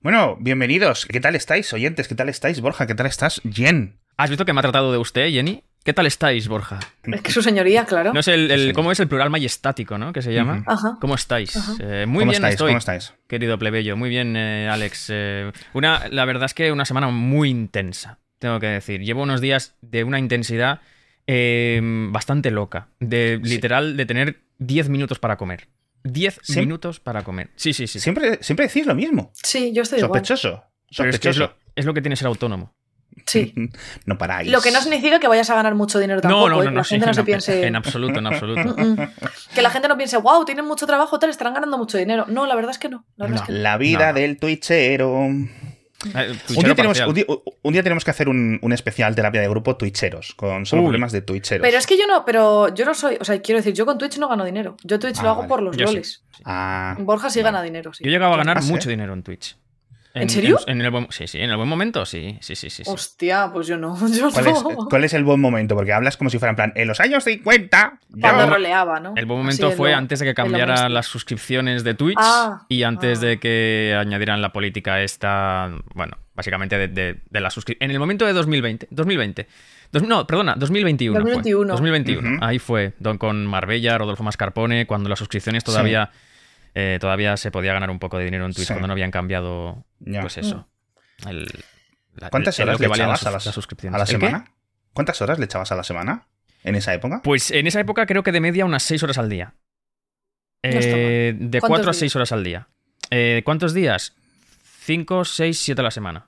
Bueno, bienvenidos. ¿Qué tal estáis, oyentes? ¿Qué tal estáis, Borja? ¿Qué tal estás, Jen? ¿Has visto que me ha tratado de usted, Jenny? ¿Qué tal estáis, Borja? Es que su señoría, claro. No es el, el- ¿Cómo es el plural majestático, no? Que se llama. Ajá. ¿Cómo estáis? Eh, muy ¿Cómo bien estáis? estoy, ¿Cómo estáis? querido plebeyo. Muy bien, eh, Alex. Eh, una, la verdad es que una semana muy intensa, tengo que decir. Llevo unos días de una intensidad eh, bastante loca. De literal de tener 10 minutos para comer. 10 ¿Sí? minutos para comer. Sí, sí, sí. Siempre, siempre decís lo mismo. Sí, yo estoy igual. Sospechoso. Pero es que es Sospechoso. lo, es lo que tiene ser autónomo. Sí. No paráis. Lo que no significa que vayas a ganar mucho dinero tampoco. no, no, ¿eh? no, que la sí, gente no se en- piense. En absoluto, en absoluto. Mm, mm. Que la gente no piense, wow, tienen mucho trabajo, tal, estarán ganando mucho dinero. No, la verdad es que no. La verdad No. es que no. La vida No. del twitchero. Un Eh, día, tuchero tenemos, un, día, un día tenemos que hacer un, un especial terapia de grupo twitcheros, con solo Uy. problemas de twitcheros. Pero es que yo no, pero yo no soy, o sea, quiero decir, yo con Twitch no gano dinero. Yo Twitch Ah, lo hago vale. por los Yo sí. Ah, Borja sí vale. gana dinero, sí. Yo llegaba a ganar ¿Ah, mucho dinero en Twitch. ¿En serio? En, el buen, sí, sí, en el buen momento, sí. Sí, sí, sí. sí. Hostia, pues yo no. Yo ¿cuál, es, no. cuál es el buen momento? Porque hablas como si fuera en plan, en los años 50. yo- Cuando Yo- roleaba, ¿no? El buen momento en fue lo- antes de que cambiara las suscripciones de Twitch Ah, y antes ah. de que añadieran la política esta, bueno, básicamente de, de- de la suscripción. En el momento de 2020, 2020. Dos- no, perdona, 2021. fue. 2021. 2021. Ujú. Ahí fue, don, con Marbella, Rodolfo Mascarpone, cuando las suscripciones todavía, eh, todavía se podía ganar un poco de dinero en Twitch, Sí. cuando no habían cambiado, Ya. pues eso. el- la- ¿Cuántas el- horas le echabas las, a, las- las suscripciones. a la semana? ¿Cuántas horas le echabas a la semana en esa época? Pues en esa época creo que de media unas 6 horas al día. No Eh, de ¿Cuántos 4 a días? 6 horas al día. Eh, ¿Cuántos días? 5, 6, 7 a la semana.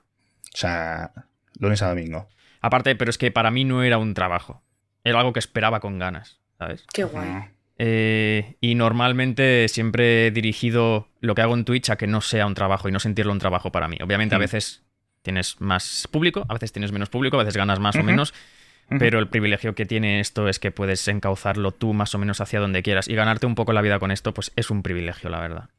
O sea, lunes a domingo. Aparte, pero es que para mí no era un trabajo. Era algo que esperaba con ganas, ¿sabes? Qué guay. Eh, y normalmente siempre he dirigido lo que hago en Twitch a que no sea un trabajo y no sentirlo un trabajo para mí. Obviamente a veces tienes más público, a veces tienes menos público, a veces ganas más o menos, pero el privilegio que tiene esto es que puedes encauzarlo tú más o menos hacia donde quieras y ganarte un poco la vida con esto, pues es un privilegio, la verdad.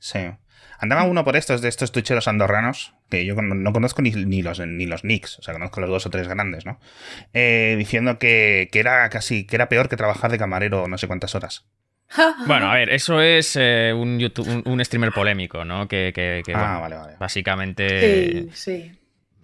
Sí. Andaba uno por estos de estos twitcheros andorranos, que yo no conozco ni, ni los, ni los nicks, o sea, conozco los dos o tres grandes, ¿no? Eh, diciendo que, que era casi, que era peor que trabajar de camarero no sé cuántas horas. Bueno, a ver, eso es eh, un, YouTube, un, un streamer polémico, ¿no? Que, que- que, ah, bueno, vale, vale. básicamente... Sí, sí.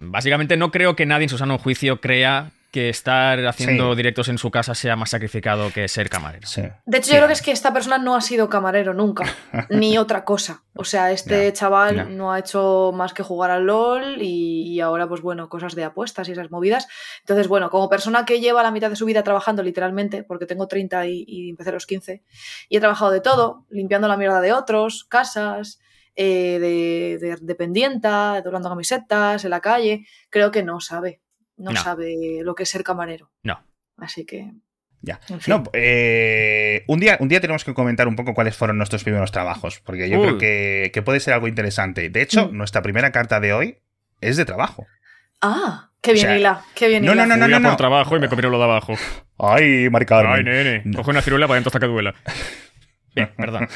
Básicamente no creo que nadie en su sano juicio crea que estar haciendo Sí. directos en su casa sea más sacrificado que ser camarero. Sí. De hecho, Sí, yo creo que es que esta persona no ha sido camarero nunca, ni otra cosa. O sea, este chaval no ha hecho más que jugar al LOL y, y ahora, pues bueno, cosas de apuestas y esas movidas. Entonces, bueno, como persona que lleva la mitad de su vida trabajando literalmente, porque tengo 30 y, y empecé a los 15, y he trabajado de todo, limpiando la mierda de otros, casas, eh, de, de dependienta, doblando camisetas, en la calle, creo que no sabe. No, No. sabe lo que es ser camarero. No. Así que. Ya. En fin. No, eh, un, día, un día tenemos que comentar un poco cuáles fueron nuestros primeros trabajos, porque yo Uy. creo que, que puede ser algo interesante. De hecho, Mm. nuestra primera carta de hoy es de trabajo. Ah, qué bien O sea, hila, qué bien no, hila. no, no, a no, por trabajo y me comieron lo de abajo. Ay, Mari Carmen. Ay, nene. No. Coge una ciruela para dentro hasta que duela. Bien, perdón.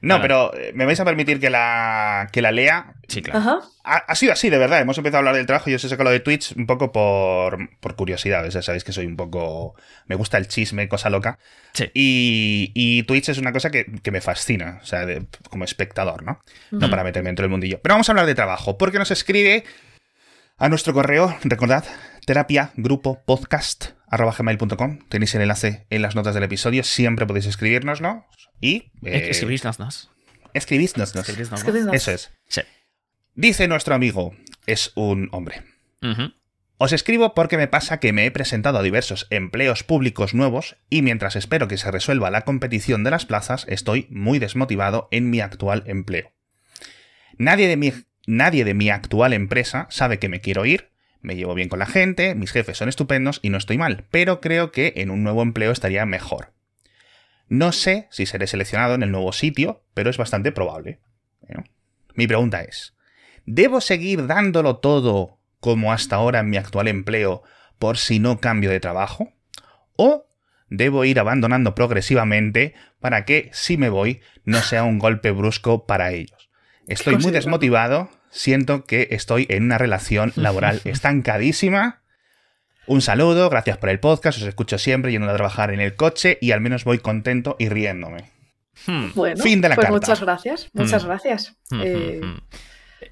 No, pero eh, me vais a permitir que la, que la lea. Sí, claro. Ajá. Ha, ha sido así, de verdad. Hemos empezado a hablar del trabajo y yo os he sacado lo de Twitch un poco por, por curiosidad. Ya sabéis que soy un poco. Me gusta el chisme, cosa loca. Sí. Y, y Twitch es una cosa que, que me fascina, o sea, de- como espectador, ¿no? No para meterme dentro del mundillo. Pero vamos a hablar de trabajo, porque nos escribe a nuestro correo, recordad, terapia grupo podcast gmail.com. Tenéis el enlace en las notas del episodio, siempre podéis escribirnoslo. Y eh, Escribirnos, ¿nos? escribidnos. Escribirnos, Es que no- Eso es. Sí. Dice nuestro amigo, es un hombre. Os escribo porque me pasa que me he presentado a diversos empleos públicos nuevos y mientras espero que se resuelva la competición de las plazas, estoy muy desmotivado en mi actual empleo. Nadie de mi, nadie de mi actual empresa sabe que me quiero ir, me llevo bien con la gente, mis jefes son estupendos y no estoy mal, pero creo que en un nuevo empleo estaría mejor. No sé si seré seleccionado en el nuevo sitio, pero es bastante probable. Bueno, mi pregunta es, ¿debo seguir dándolo todo como hasta ahora en mi actual empleo por si no cambio de trabajo? ¿O debo ir abandonando progresivamente para que, si me voy, no sea un golpe brusco para ellos? Estoy muy considerado. desmotivado, siento que estoy en una relación laboral estancadísima. Un saludo, gracias por el podcast, os escucho siempre yendo a trabajar en el coche y al menos voy contento y riéndome. Hmm. Bueno, Fin de la pues carta. muchas gracias. Muchas Mm. gracias. Mm, Eh,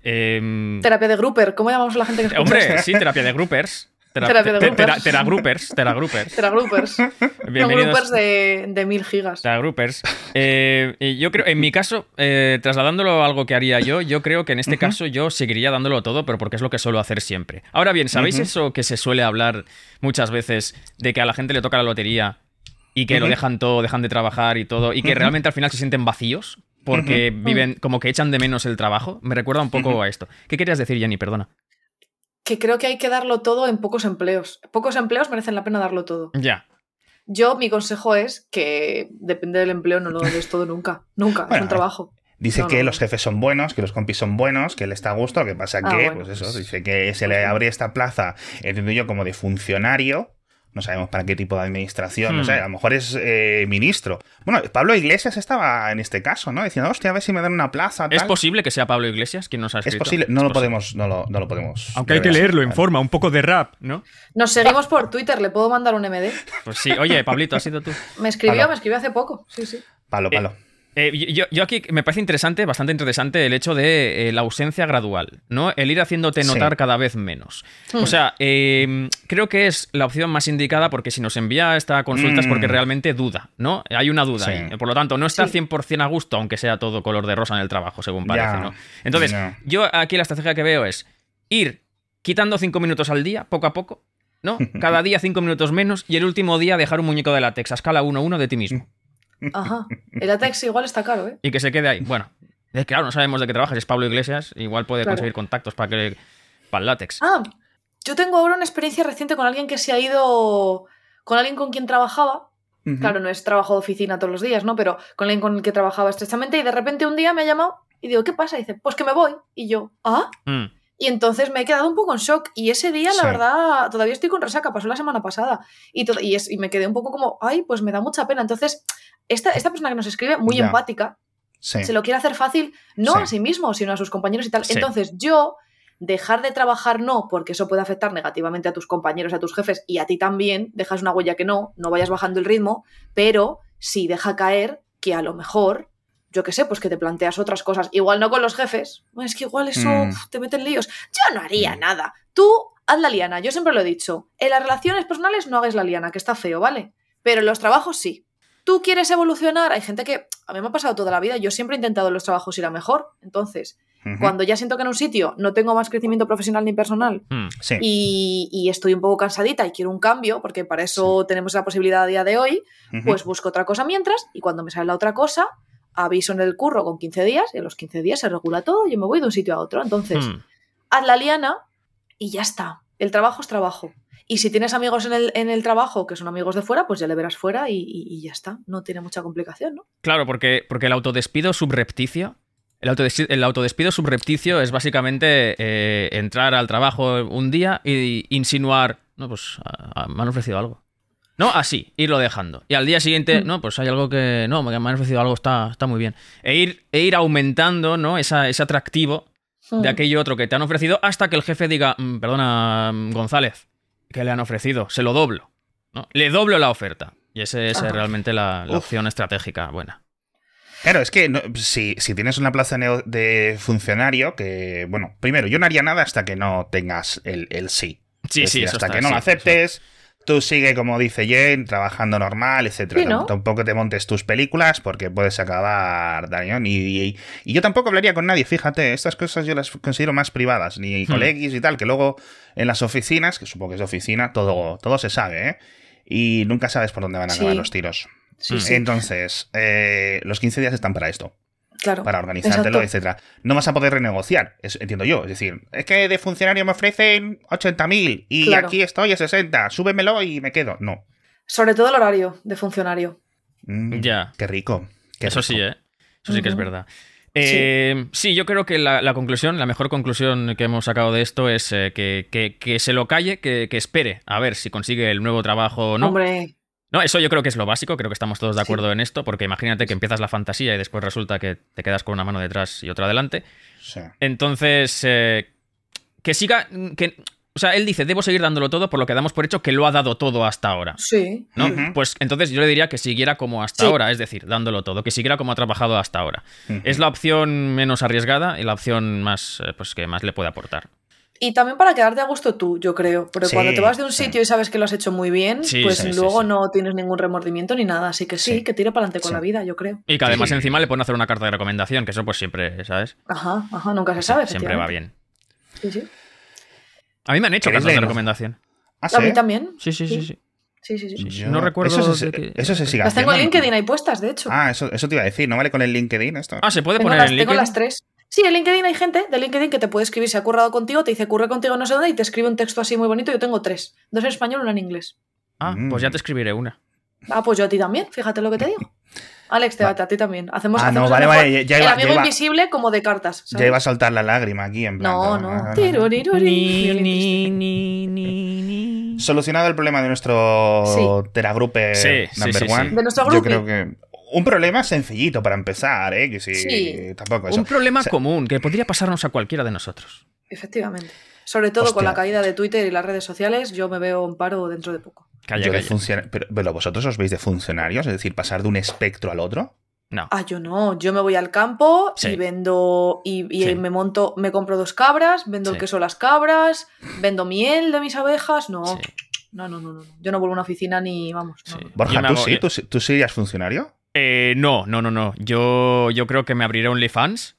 em, Terapia de Grouper, ¿cómo llamamos a la gente que escucha Hombre, esto? sí, terapia de groupers. Teragroupers. Teragroupers. Teragroupers. Son Bienvenidos. groupers de, de mil gigas. Teragroupers. Eh, yo creo, en mi caso, eh, trasladándolo a algo que haría yo, yo creo que en este caso yo seguiría dándolo todo, pero porque es lo que suelo hacer siempre. Ahora bien, ¿sabéis eso que se suele hablar muchas veces de que a la gente le toca la lotería y que lo dejan todo, dejan de trabajar y todo, y que realmente al final se sienten vacíos? Porque viven, como que echan de menos el trabajo. Me recuerda un poco a esto. ¿Qué querías decir, Jenny? Perdona. Que creo que hay que darlo todo en pocos empleos. Pocos empleos merecen la pena darlo todo. Ya. Yo, mi consejo es que depende del empleo, no lo des todo nunca. Nunca. es un trabajo. Dice No, que no, los jefes son buenos, que los compis son buenos, que le está a gusto, lo que pasa Ah, que, bueno, pues eso, pues- dice que se le abre esta plaza, entiendo yo, como de funcionario, no sabemos para qué tipo de administración, no Hmm. sé, a lo mejor es eh, ministro. Bueno, Pablo Iglesias estaba en este caso, ¿no? Diciendo, hostia, a ver si me dan una plaza, ¿Es posible que sea Pablo Iglesias quien nos ha Es escrito? posible, no lo posible. podemos, no lo, no lo podemos. Aunque hay que leerlo en forma, un poco de rap, ¿no? Nos seguimos por Twitter, ¿le puedo mandar un MD? Pues sí. Oye, Pablito, ¿has sido tú? Me escribió, Palo. me escribió hace poco. Sí, sí. Palo, palo. Eh, yo, yo aquí me parece interesante, bastante interesante el hecho de eh, la ausencia gradual, ¿no? El ir haciéndote Sí. notar cada vez menos. O Hmm. sea, eh, creo que es la opción más indicada porque si nos envía esta consulta es porque Mm. realmente duda, ¿no? Hay una duda Sí. ahí. Por lo tanto, no está Sí. 100% a gusto, aunque sea todo color de rosa en el trabajo, según parece. Entonces, yo aquí la estrategia que veo es ir quitando 5 minutos al día, poco a poco, ¿no? Cada día 5 minutos menos y el último día dejar un muñeco de látex a escala 1-1 de ti mismo. Ajá. El ATEX igual está caro, ¿eh? y que se quede ahí. Bueno, es que, claro, no sabemos de qué trabajas, es Pablo Iglesias, igual puede Claro. conseguir contactos para que para el látex. Ah, yo tengo ahora una experiencia reciente con alguien que se ha ido. con alguien con quien trabajaba. Claro, no es trabajo de oficina todos los días, ¿no? Pero con alguien con el que trabajaba estrechamente y de repente un día me ha llamado y digo, ¿qué pasa? Y dice, pues que me voy. Y yo, ¿ah? Mm, Y entonces me he quedado un poco en shock. Y ese día, la Sí. verdad, todavía estoy con resaca, pasó la semana pasada. Y, y, es- y me quedé un poco como, ay, pues me da mucha pena. Entonces, esta, esta persona que nos escribe, muy Ya. empática, Sí. se lo quiere hacer fácil, no Sí. a sí mismo, sino a sus compañeros y tal. Sí. Entonces, yo, dejar de trabajar no, porque eso puede afectar negativamente a tus compañeros, a tus jefes y a ti también, dejas una huella que no, no vayas bajando el ritmo, pero sí deja caer que a lo mejor, yo qué sé, pues que te planteas otras cosas. Igual no con los jefes, es que igual eso Mm. te mete en líos. Yo no haría Mm. nada. Tú haz la liana, yo siempre lo he dicho. En las relaciones personales no hagas la liana, que está feo, ¿vale? Pero en los trabajos sí. Tú quieres evolucionar, hay gente que a mí me ha pasado toda la vida, yo siempre he intentado en los trabajos ir a mejor. Entonces, cuando ya siento que en un sitio no tengo más crecimiento profesional ni personal mm. Sí. y, y estoy un poco cansadita y quiero un cambio, porque para eso tenemos la posibilidad a día de hoy, pues busco otra cosa mientras y cuando me sale la otra cosa, aviso en el curro con 15 días y a los 15 días se regula todo y yo me voy de un sitio a otro. Entonces, Mm. haz la liana y ya está. El trabajo es trabajo. Y si tienes amigos en el, en el trabajo que son amigos de fuera, pues ya le verás fuera y, y- y ya está. No tiene mucha complicación, ¿no? Claro, porque, porque el autodespido subrepticio. El, autodes- el autodespido subrepticio es básicamente eh, entrar al trabajo un día y insinuar. No, pues a- a- me han ofrecido algo. No, así, irlo dejando. Y al día siguiente, Mm. no, pues hay algo que. No, me han ofrecido algo, está, está muy bien. E ir, e ir aumentando, ¿no? Esa, ese atractivo de Mm. aquello otro que te han ofrecido hasta que el jefe diga, "Mm, perdona, González, ¿qué le han ofrecido? Se lo doblo. ¿no? Le doblo la oferta. Y esa es Ajá. realmente la, opción estratégica buena. Claro, es que no- si, si tienes una plaza de funcionario, que, bueno, primero, yo no haría nada hasta que no tengas el, el sí. Sí, Es sí, decir, hasta está, que no sí, lo aceptes, tú sigue, como dice Jen, trabajando normal, etcétera. Sí, ¿no? Tampoco te montes tus películas porque puedes acabar dañón. Y, y- y yo tampoco hablaría con nadie, fíjate, estas cosas yo las considero más privadas, ni Hmm. colegis y tal, que luego en las oficinas, que supongo que es de oficina, todo, todo se sabe, ¿eh? Y nunca sabes por dónde van a acabar Sí. los tiros. Sí, sí, Entonces, eh, los 15 días están para esto claro. para organizártelo, Exacto. etcétera. No vas a poder renegociar, es- entiendo yo. Es decir, es que de funcionario me ofrecen 80.000 y Claro. aquí estoy a 60, súbemelo y me quedo. No. Sobre todo el horario de funcionario. Mm, Ya. Qué rico. qué Eso rico. sí, ¿eh? Eso sí que es verdad. Eh, sí. yo creo que la, la conclusión, la mejor conclusión que hemos sacado de esto es eh, que, que- que se lo calle, que, que espere a ver si consigue el nuevo trabajo o no. Hombre, No, eso yo creo que es lo básico, creo que estamos todos de Sí. acuerdo en esto, porque imagínate que empiezas la fantasía y después resulta que te quedas con una mano detrás y otra adelante. Sí. Entonces, eh, que siga, que O sea, él dice, debo seguir dándolo todo por lo que damos por hecho que lo ha dado todo hasta ahora. Sí. ¿no? Pues entonces yo le diría que siguiera como hasta Sí. ahora, es decir, dándolo todo, que siguiera como ha trabajado hasta ahora. Es la opción menos arriesgada y la opción más, eh, pues, que más le puede aportar. Y también para quedarte a gusto tú, yo creo. Porque Sí, cuando te vas de un sí. sitio y sabes que lo has hecho muy bien, Sí, pues luego sí. no tienes ningún remordimiento ni nada. Así que sí, Sí. que tire para adelante con Sí. la vida, yo creo. Y que además Sí. encima le pueden hacer una carta de recomendación, que eso pues siempre, ¿sabes? Ajá, ajá, nunca se sabe. siempre va bien. Sí, sí. A mí me han hecho ¿Queréis cartas de recomendación. ¿Ah, A mí también. Sí, sí, sí, sí. Sí, sí, sí. Sí. Yo- No recuerdo Eso se, de que- eso se sigue Las tengo en. LinkedIn ahí puestas, de hecho. Ah, eso, eso te iba a decir. ¿No vale con el LinkedIn esto? Ah, ¿se puede tengo poner las, en tengo LinkedIn? las tres. Sí, en LinkedIn hay gente de LinkedIn que te puede escribir si ha currado contigo, te dice curre contigo no sé dónde y te escribe un texto así muy bonito. Yo tengo tres. Dos en español y una en inglés. Ah, pues ya te escribiré una. Ah, pues yo a ti también, fíjate lo que te digo. Alex, te Va. a ti también. Hacemos, Ah, no, hacemos vale, el mejor- vale, ya el iba- amigo ya iba- invisible como de cartas. ¿sabes? Ya iba a soltar la lágrima aquí en plan. No, no. Tiruriruri. Violín triste. Solucionado el problema de nuestro Sí. teragrupe Sí, sí, number sí, sí. one. De nuestro Yo grupo. creo que. Un problema sencillito para empezar, ¿eh? Que sí. Sí. Tampoco eso. Un problema O sea, común que podría pasarnos a cualquiera de nosotros. Efectivamente. Sobre todo con la caída de Twitter y las redes sociales, yo me veo en paro dentro de poco. Calla, yo de calla. funciona- pero, pero vosotros os veis de funcionarios, es decir, pasar de un espectro al otro. No. Ah, yo no, yo me voy al campo Sí. y vendo y, y Sí. me monto, me compro dos cabras, vendo Sí. el queso a las cabras, vendo miel de mis abejas, no, Sí. no, no, no, no, yo no vuelvo a una oficina ni vamos. no, Sí. no. Borja, ¿tú hago- sí? yo- ¿Tú, sí- ¿Tú serías funcionario? Eh, no, no, no, no. Yo, yo creo que me abriré OnlyFans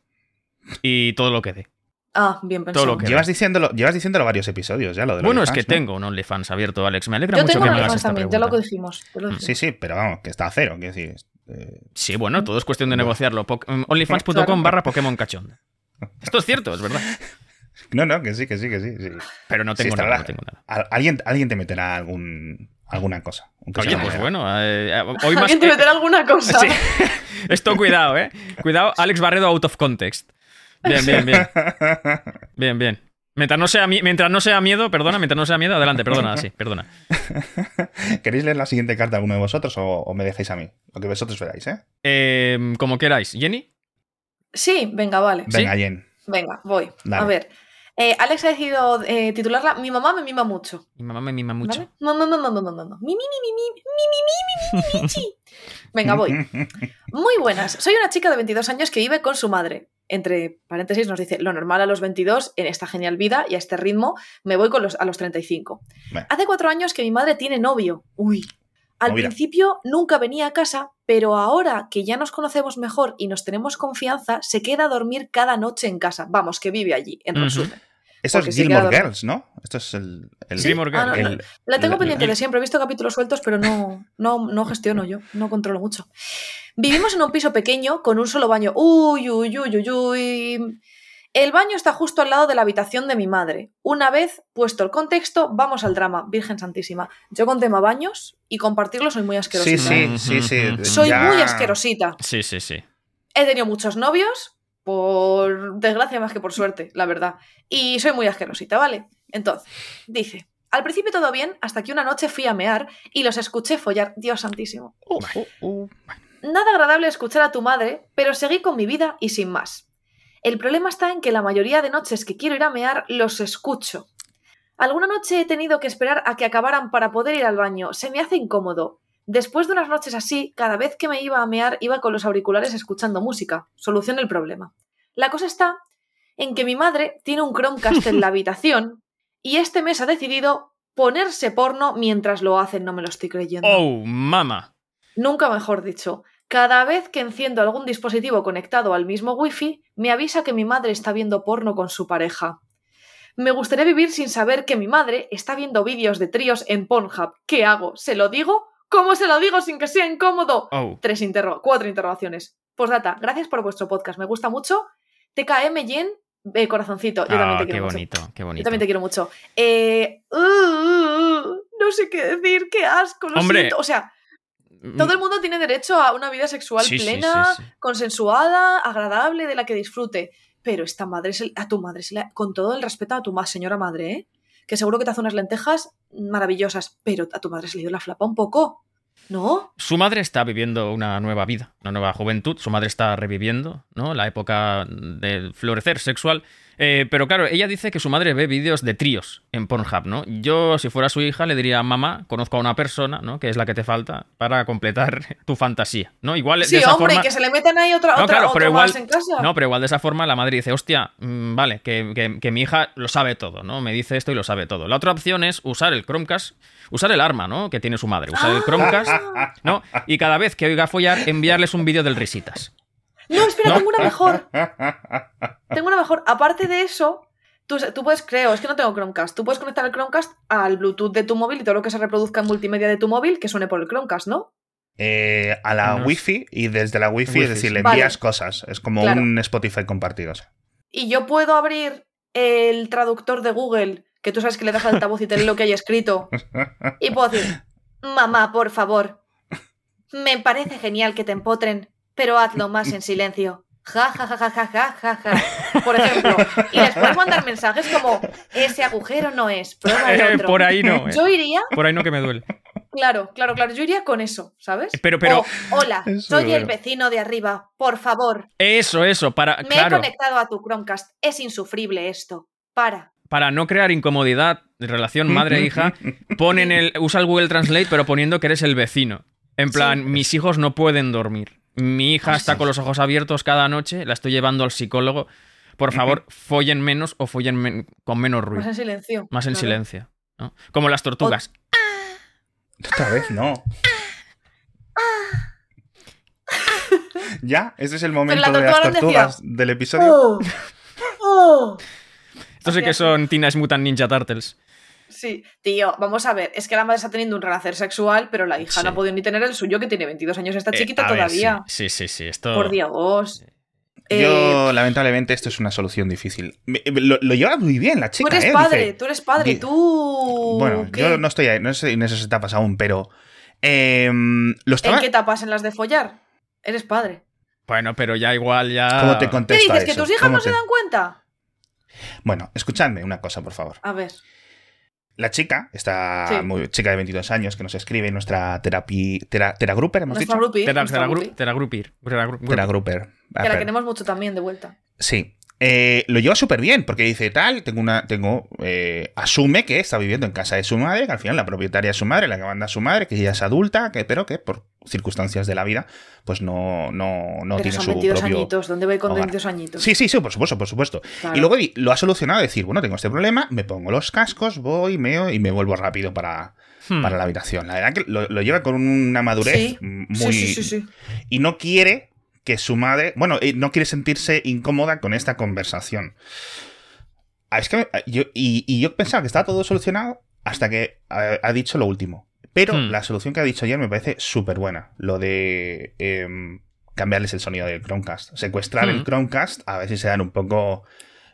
y todo lo que dé. Ah, bien pensado. Todo lo que- Llevas diciéndolo, llevas diciéndolo varios episodios ya, lo de Bueno, es que tengo un OnlyFans abierto, Alex. Me alegra Yo mucho tengo que un me hagas esta también, ya lo pregunta. dijimos. Sí, sí, pero vamos, que está a cero, quiero decir. eh, Sí, bueno, todo es cuestión de negociarlo. Po- mm, OnlyFans.com Claro. barra Pokémon cachonda. Esto es cierto, es verdad. No, no, que sí, que sí, que sí. sí. Pero no Sí, tengo nada, la- no tengo nada. Al- alguien, alguien te meterá algún, alguna cosa. Oye, pues bueno, eh, eh, hoy más ¿Alguien te que- meterá alguna cosa? Sí. Esto cuidado, eh. Cuidado, Alex Barredo out of context. Bien, bien, bien. Bien, bien. Mientras no sea, mi- mientras no sea miedo, perdona, mientras no sea miedo, adelante, perdona, sí, perdona. ¿Queréis leer la siguiente carta alguno de vosotros o, o me dejáis a mí? Lo que vosotros veráis, ¿eh? Eh, como queráis. ¿Jenny? Sí, venga, vale. Venga, Jen. Venga, voy. Dale. A ver. Eh, Alex ha decidido eh, titularla Mi mamá me mima mucho. Mi mamá me mima mucho. ¿Vale? Mamá, mamá, mamá, mamá. Mi, mi, mi, mi, mi, mi, mi, mi, mi, mi, mi, chi. Venga, voy. Muy buenas. Soy una chica de 22 años que vive con su madre. Entre paréntesis nos dice, lo normal a los 22, en esta genial vida y a este ritmo, me voy con los, a los 35. Bueno. Hace cuatro años que mi madre tiene novio. Uy. Al Movida. principio nunca venía a casa, pero ahora que ya nos conocemos mejor y nos tenemos confianza, se queda a dormir cada noche en casa. Vamos, que vive allí, en resumen. Esto Porque es Gilmore Girls, ¿no? Esto es el. el- Sí, Gilmore Ah, no, Girls. no. La tengo pendiente de siempre, he visto capítulos sueltos, pero no, no, no gestiono yo, no controlo mucho. Vivimos en un piso pequeño con un solo baño. Uy, uy, uy, uy, uy. El baño está justo al lado de la habitación de mi madre. Una vez puesto el contexto, vamos al drama, Virgen Santísima. Yo con tema baños y compartirlo soy muy asquerosita. sí, sí, sí. Soy ya- muy asquerosita. Sí, sí, sí. He tenido muchos novios, por desgracia más que por suerte, la verdad. Y soy muy asquerosita, ¿vale? Entonces, dice, al principio todo bien, hasta que una noche fui a mear y los escuché follar. Dios santísimo. Uh, uh, uh. Nada agradable escuchar a tu madre, pero seguí con mi vida y sin más. El problema está en que la mayoría de noches que quiero ir a mear los escucho. Alguna noche he tenido que esperar a que acabaran para poder ir al baño. Se me hace incómodo. Después de unas noches así, cada vez que me iba a mear iba con los auriculares escuchando música. Solución del problema. La cosa está en que mi madre tiene un Chromecast en la habitación y este mes ha decidido ponerse porno mientras lo hacen, no me lo estoy creyendo. Oh, mama. Nunca mejor dicho. Cada vez que enciendo algún dispositivo conectado al mismo wifi, me avisa que mi madre está viendo porno con su pareja. Me gustaría vivir sin saber que mi madre está viendo vídeos de tríos en Pornhub. ¿Qué hago? ¿Se lo digo? ¿Cómo se lo digo sin que sea incómodo? Oh. Tres interro cuatro interrogaciones. Postdata, gracias por vuestro podcast, me gusta mucho. TKM Yen, eh, corazoncito, yo también Ah, te qué quiero mucho. bonito, qué Yo bonito. también te quiero mucho. Eh, uh, uh, uh, no sé qué decir, qué asco, lo Hombre. siento. O sea, todo el mundo tiene derecho a una vida sexual Sí, plena, sí, sí. consensuada, agradable, de la que disfrute. Pero esta madre, se- a tu madre, se le- con todo el respeto a tu ma- señora madre, ¿eh? que seguro que te hace unas lentejas maravillosas, pero a tu madre se le dio la flapa un poco, ¿no? Su madre está viviendo una nueva vida, una nueva juventud. Su madre está reviviendo, ¿no? La época del florecer sexual. Eh, pero claro, ella dice que su madre ve vídeos de tríos en Pornhub, ¿no? Yo, si fuera su hija, le diría, mamá, conozco a una persona, ¿no? Que es la que te falta para completar tu fantasía, ¿no? Igual Sí, de esa hombre, forma... y que se le metan ahí otra, No, otra, claro, pero igual, más en casa. no, pero igual de esa forma la madre dice, hostia, mm, vale, que, que- que mi hija lo sabe todo, ¿no? Me dice esto y lo sabe todo. La otra opción es usar el Chromecast, usar el arma, ¿no? Que tiene su madre, usar el Chromecast, ¿no? Y cada vez que oiga follar, enviarles un vídeo del risitas. No, espera, tengo una mejor. Tengo una mejor. Aparte de eso, tú, tú puedes, creo, es que no tengo Chromecast. Tú puedes conectar el Chromecast al Bluetooth de tu móvil y todo lo que se reproduzca en multimedia de tu móvil que suene por el Chromecast, ¿no? Eh, a la No Wi-Fi y desde la Wi-Fi, Wi-Fi, es decir, le Vale. envías cosas. Es como Claro. un Spotify compartido. sí. Y yo puedo abrir el traductor de Google, que tú sabes que le das al altavoz y te lee lo que hay escrito. Y puedo decir, mamá, por favor, me parece genial que te empotren, pero hazlo más en silencio. Ja, ja, ja, ja, ja, ja, ja, ja. Por ejemplo. Y les puedes mandar mensajes como, ese agujero no es, prueba el Eh, otro. por ahí no, eh. Yo iría, por ahí no que me duele. claro, claro, claro, yo iría con eso, ¿sabes? Pero- pero- O, hola, Eso soy el vecino de arriba, por favor, Eso, eso, para, me he conectado a tu Chromecast, es insufrible esto, para. para no crear incomodidad de relación madre-hija, ponen el, usa el Google Translate, pero poniendo que eres el vecino. En plan, Sí. mis hijos no pueden dormir. Mi hija está con los ojos abiertos cada noche, la estoy llevando al psicólogo. Por favor, follen menos o follen men- con menos Más ruido. en silencio. Más en claro. silencio. ¿no? Como las tortugas. Otra vez, no. ¿Ya? ¿Ese es el momento la de las tortugas del episodio? Oh. Estos sí que son Teenage Mutant Ninja Turtles. Sí, tío, vamos a ver, es que la madre está teniendo un renacer sexual, pero la hija Sí. no ha podido ni tener el suyo, que tiene 22 años, está Eh, chiquita ver, todavía. sí, sí, sí, sí, Esto... Por Dios. Eh, Yo, lamentablemente, esto es una solución difícil. Lo, lo lleva muy bien la tú chica, eres ¿eh? padre, Dice- tú eres padre, tú... Bueno, ¿qué? yo no estoy ahí, no estoy en esas etapas aún, pero... eh, lo estaba... ¿En qué etapas? ¿En las de follar? Eres padre. Bueno, pero ya igual, ya... ¿Cómo te ¿Qué dices? ¿Que tus hijas ¿Cómo no se dan cuenta? Bueno, escuchadme una cosa, por favor. A ver. La chica, esta Sí. muy- chica de 22 años que nos escribe nuestra terapia... Tera, teragruper, hemos Nuestra dicho. groupie, Tera- nuestra. Ah, que la espera. queremos mucho también de vuelta. Sí. Eh, lo lleva súper bien, porque dice tal, tengo una, tengo, eh, asume que está viviendo en casa de su madre, que al final la propietaria es su madre, la que manda a su madre, que ella es adulta, que, pero que por circunstancias de la vida, pues no, no, no pero tiene son su 22 propio. añitos, ¿dónde voy con hogar. 22 añitos? Sí, sí, sí, por supuesto, por supuesto. Claro. Y luego lo ha solucionado, decir, bueno, tengo este problema, me pongo los cascos, voy, meo y me vuelvo rápido para, Hmm. para la habitación. La verdad que lo, lo lleva con una madurez Sí, muy... Sí, sí, sí, sí. y no quiere que su madre, bueno, eh, no quiere sentirse incómoda con esta conversación. Ah, Es que yo, y, y yo pensaba que estaba todo solucionado hasta que ha, ha dicho lo último. Pero Hmm. la solución que ha dicho ayer me parece súper buena. Lo de em, cambiarles el sonido del Chromecast. Secuestrar Hmm. el Chromecast a ver si se dan un poco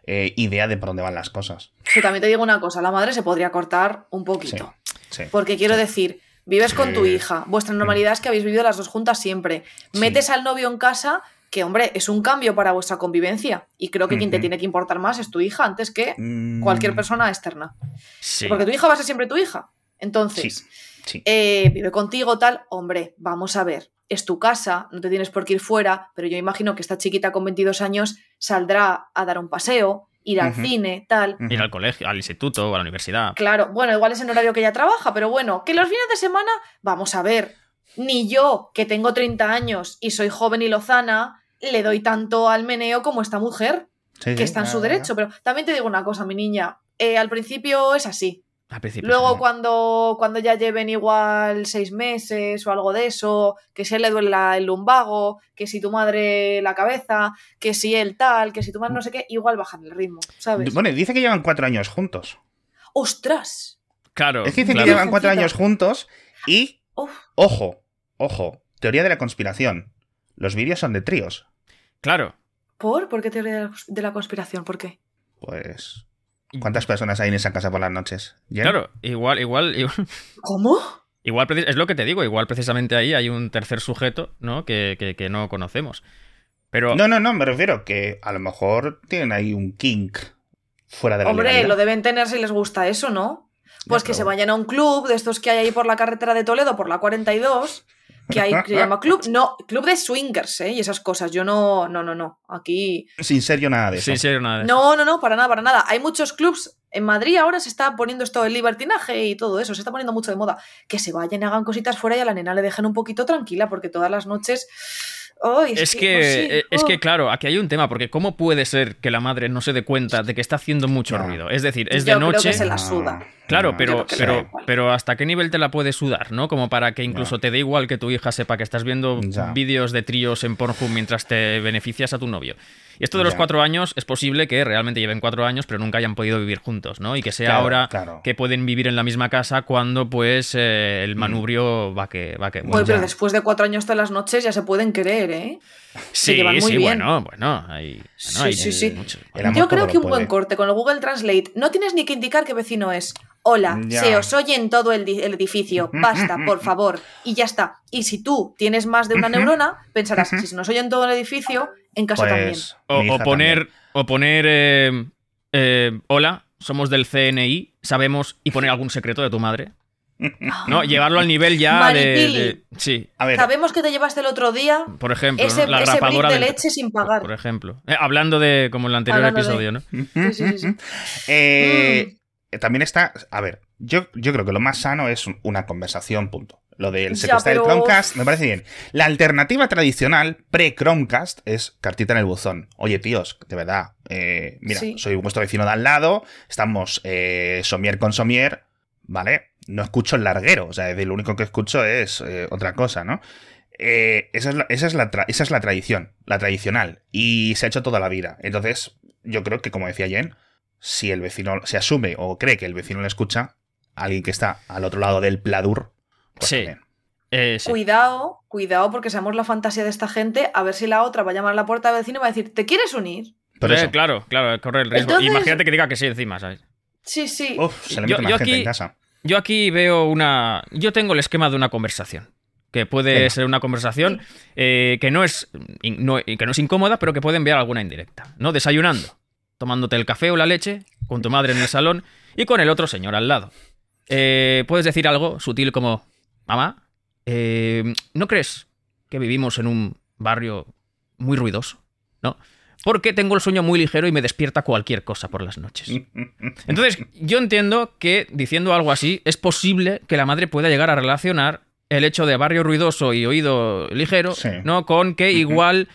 eh, idea de por dónde van las cosas. Que también te digo una cosa, la madre se podría cortar un poquito. Sí. Porque quiero decir, vives con tu hija, vuestra normalidad es que habéis vivido las dos juntas siempre. Sí. Metes al novio en casa, que hombre, es un cambio para vuestra convivencia. Y creo que quien te tiene que importar más es tu hija antes que Mm, cualquier persona externa. Sí. Porque tu hija va a ser siempre tu hija. Entonces, Sí. eh, vive contigo, tal, hombre, vamos a ver. Es tu casa, no te tienes por qué ir fuera, pero yo imagino que esta chiquita con 22 años saldrá a dar un paseo, ir al cine, tal. Ir al colegio, al instituto o a la universidad. Claro, bueno, igual es en horario que ella trabaja, pero bueno, que los fines de semana, vamos a ver, ni yo, que tengo 30 años y soy joven y lozana, le doy tanto al meneo como esta mujer, Sí, que sí, está en su derecho. Pero también te digo una cosa, mi niña, eh, al principio es así. Al principio. Luego sí. cuando, cuando ya lleven igual seis meses o algo de eso, que si a él le duele la- el lumbago, que si tu madre la cabeza, que si él tal, que si tu madre no sé qué, igual bajan el ritmo, ¿sabes? Bueno, dice que llevan cuatro años juntos. ¡Ostras! Claro. Es que dice claro. que llevan cuatro años juntos y, Uf. ojo, ojo, teoría de la conspiración. Los vídeos son de tríos. Claro. ¿Por? ¿Por qué teoría de la, de la conspiración? ¿Por qué? Pues, ¿cuántas personas hay en esa casa por las noches? Claro, igual, igual, igual, ¿Cómo? igual es lo que te digo, igual precisamente ahí hay un tercer sujeto, ¿no? Que, que- que no conocemos. Pero No, no, no, me refiero que a lo mejor tienen ahí un kink fuera de la Hombre, legalidad. lo deben tener si les gusta eso, ¿no? Pues Ya, que pero- se vayan a un club de estos que hay ahí por la carretera de Toledo, por la 42, que hay que se llama club, no, club de swingers, ¿eh? Y esas cosas. Yo no, no, no, no. Aquí. Sin serio nada de eso. Sin serio nada de eso. No, no, no, para nada, para nada. Hay muchos clubs. En Madrid ahora se está poniendo esto el libertinaje y todo eso, se está poniendo mucho de moda. Que se vayan y hagan cositas fuera y a la nena le dejen un poquito tranquila, porque todas las noches. Es que, pues sí, eh, es que, oh. claro, aquí hay un tema, porque ¿cómo puede ser que la madre no se dé cuenta de que está haciendo mucho ruido? Es decir, es Yo de creo noche. que se la suda. Claro, No, pero, creo que pero, pero ¿hasta qué nivel te la puedes sudar, no? Como para que incluso Ya. te dé igual que tu hija sepa que estás viendo vídeos de tríos en Pornhub mientras te beneficias a tu novio. Y esto de los Ya. cuatro años es posible que realmente lleven cuatro años, pero nunca hayan podido vivir juntos, ¿no? Y que sea Claro, ahora claro. que pueden vivir en la misma casa cuando, pues, eh, el manubrio va que va que. Bueno, pero ya. después de cuatro años de las noches ya se pueden querer, ¿eh? sí, llevan muy sí, bien. bueno, bueno, hay, bueno, Sí, hay sí, sí. mucho- Yo creo que un puede. buen corte con el Google Translate. No tienes ni que indicar qué vecino es. Hola, Ya. se os oye en todo el, el edificio. Basta, por favor. Y ya está. Y si tú tienes más de una neurona, pensarás, si se nos oye en todo el edificio, en casa también. Pues, O, mi o hija poner, o poner eh, eh, hola, somos del CNI, sabemos, y poner algún secreto de tu madre. ¿No? Llevarlo al nivel ya de, Maripili. de- Sí, A ver, Sabemos que te llevaste el otro día por ejemplo, ese, ¿no? la ese brick grapadora de del- leche sin pagar. Por ejemplo. Eh, hablando de como en el anterior Hablando de- episodio, ¿no? Sí, sí, sí. Eh, También está. A ver, yo, yo creo que lo más sano es un- una conversación, punto. Lo del Ya, secuestrar pero- el Chromecast me parece bien. La alternativa tradicional pre-Chromecast es cartita en el buzón. Oye, tíos, de verdad, eh, mira, Sí. soy vuestro vecino de al lado, estamos eh, somier con somier, ¿vale? No escucho el larguero, o sea, es decir, lo único que escucho es eh, otra cosa, ¿no? Esa, es la, esa, es la esa es la tradición, la tradicional, y se ha hecho toda la vida. Entonces, yo creo que, como decía Jen, si el vecino se asume o cree que el vecino le escucha, alguien que está al otro lado del pladur, pues Sí. Eh, sí. Cuidado, cuidado, porque seamos la fantasía de esta gente, a ver si la otra va a llamar a la puerta del vecino y va a decir, ¿te quieres unir? Por Eh, eso, claro, claro, corre el riesgo. Entonces- Imagínate que diga que sí encima, ¿sabes? Sí, sí. uf, se le Yo- mete más yo gente aquí- en casa. Yo aquí veo una. Yo tengo el esquema de una conversación. Que puede Venga. ser una conversación eh, que, no es, in- no- que no es incómoda, pero que puede enviar alguna indirecta. ¿No? Desayunando, tomándote el café o la leche, con tu madre en el salón y con el otro señor al lado. Eh, puedes decir algo sutil como: Mamá, eh, ¿no crees que vivimos en un barrio muy ruidoso? ¿No? Porque tengo el sueño muy ligero y me despierta cualquier cosa por las noches. Entonces, yo entiendo que diciendo algo así, es posible que la madre pueda llegar a relacionar el hecho de barrio ruidoso y oído ligero, Sí. ¿no? Con que igual,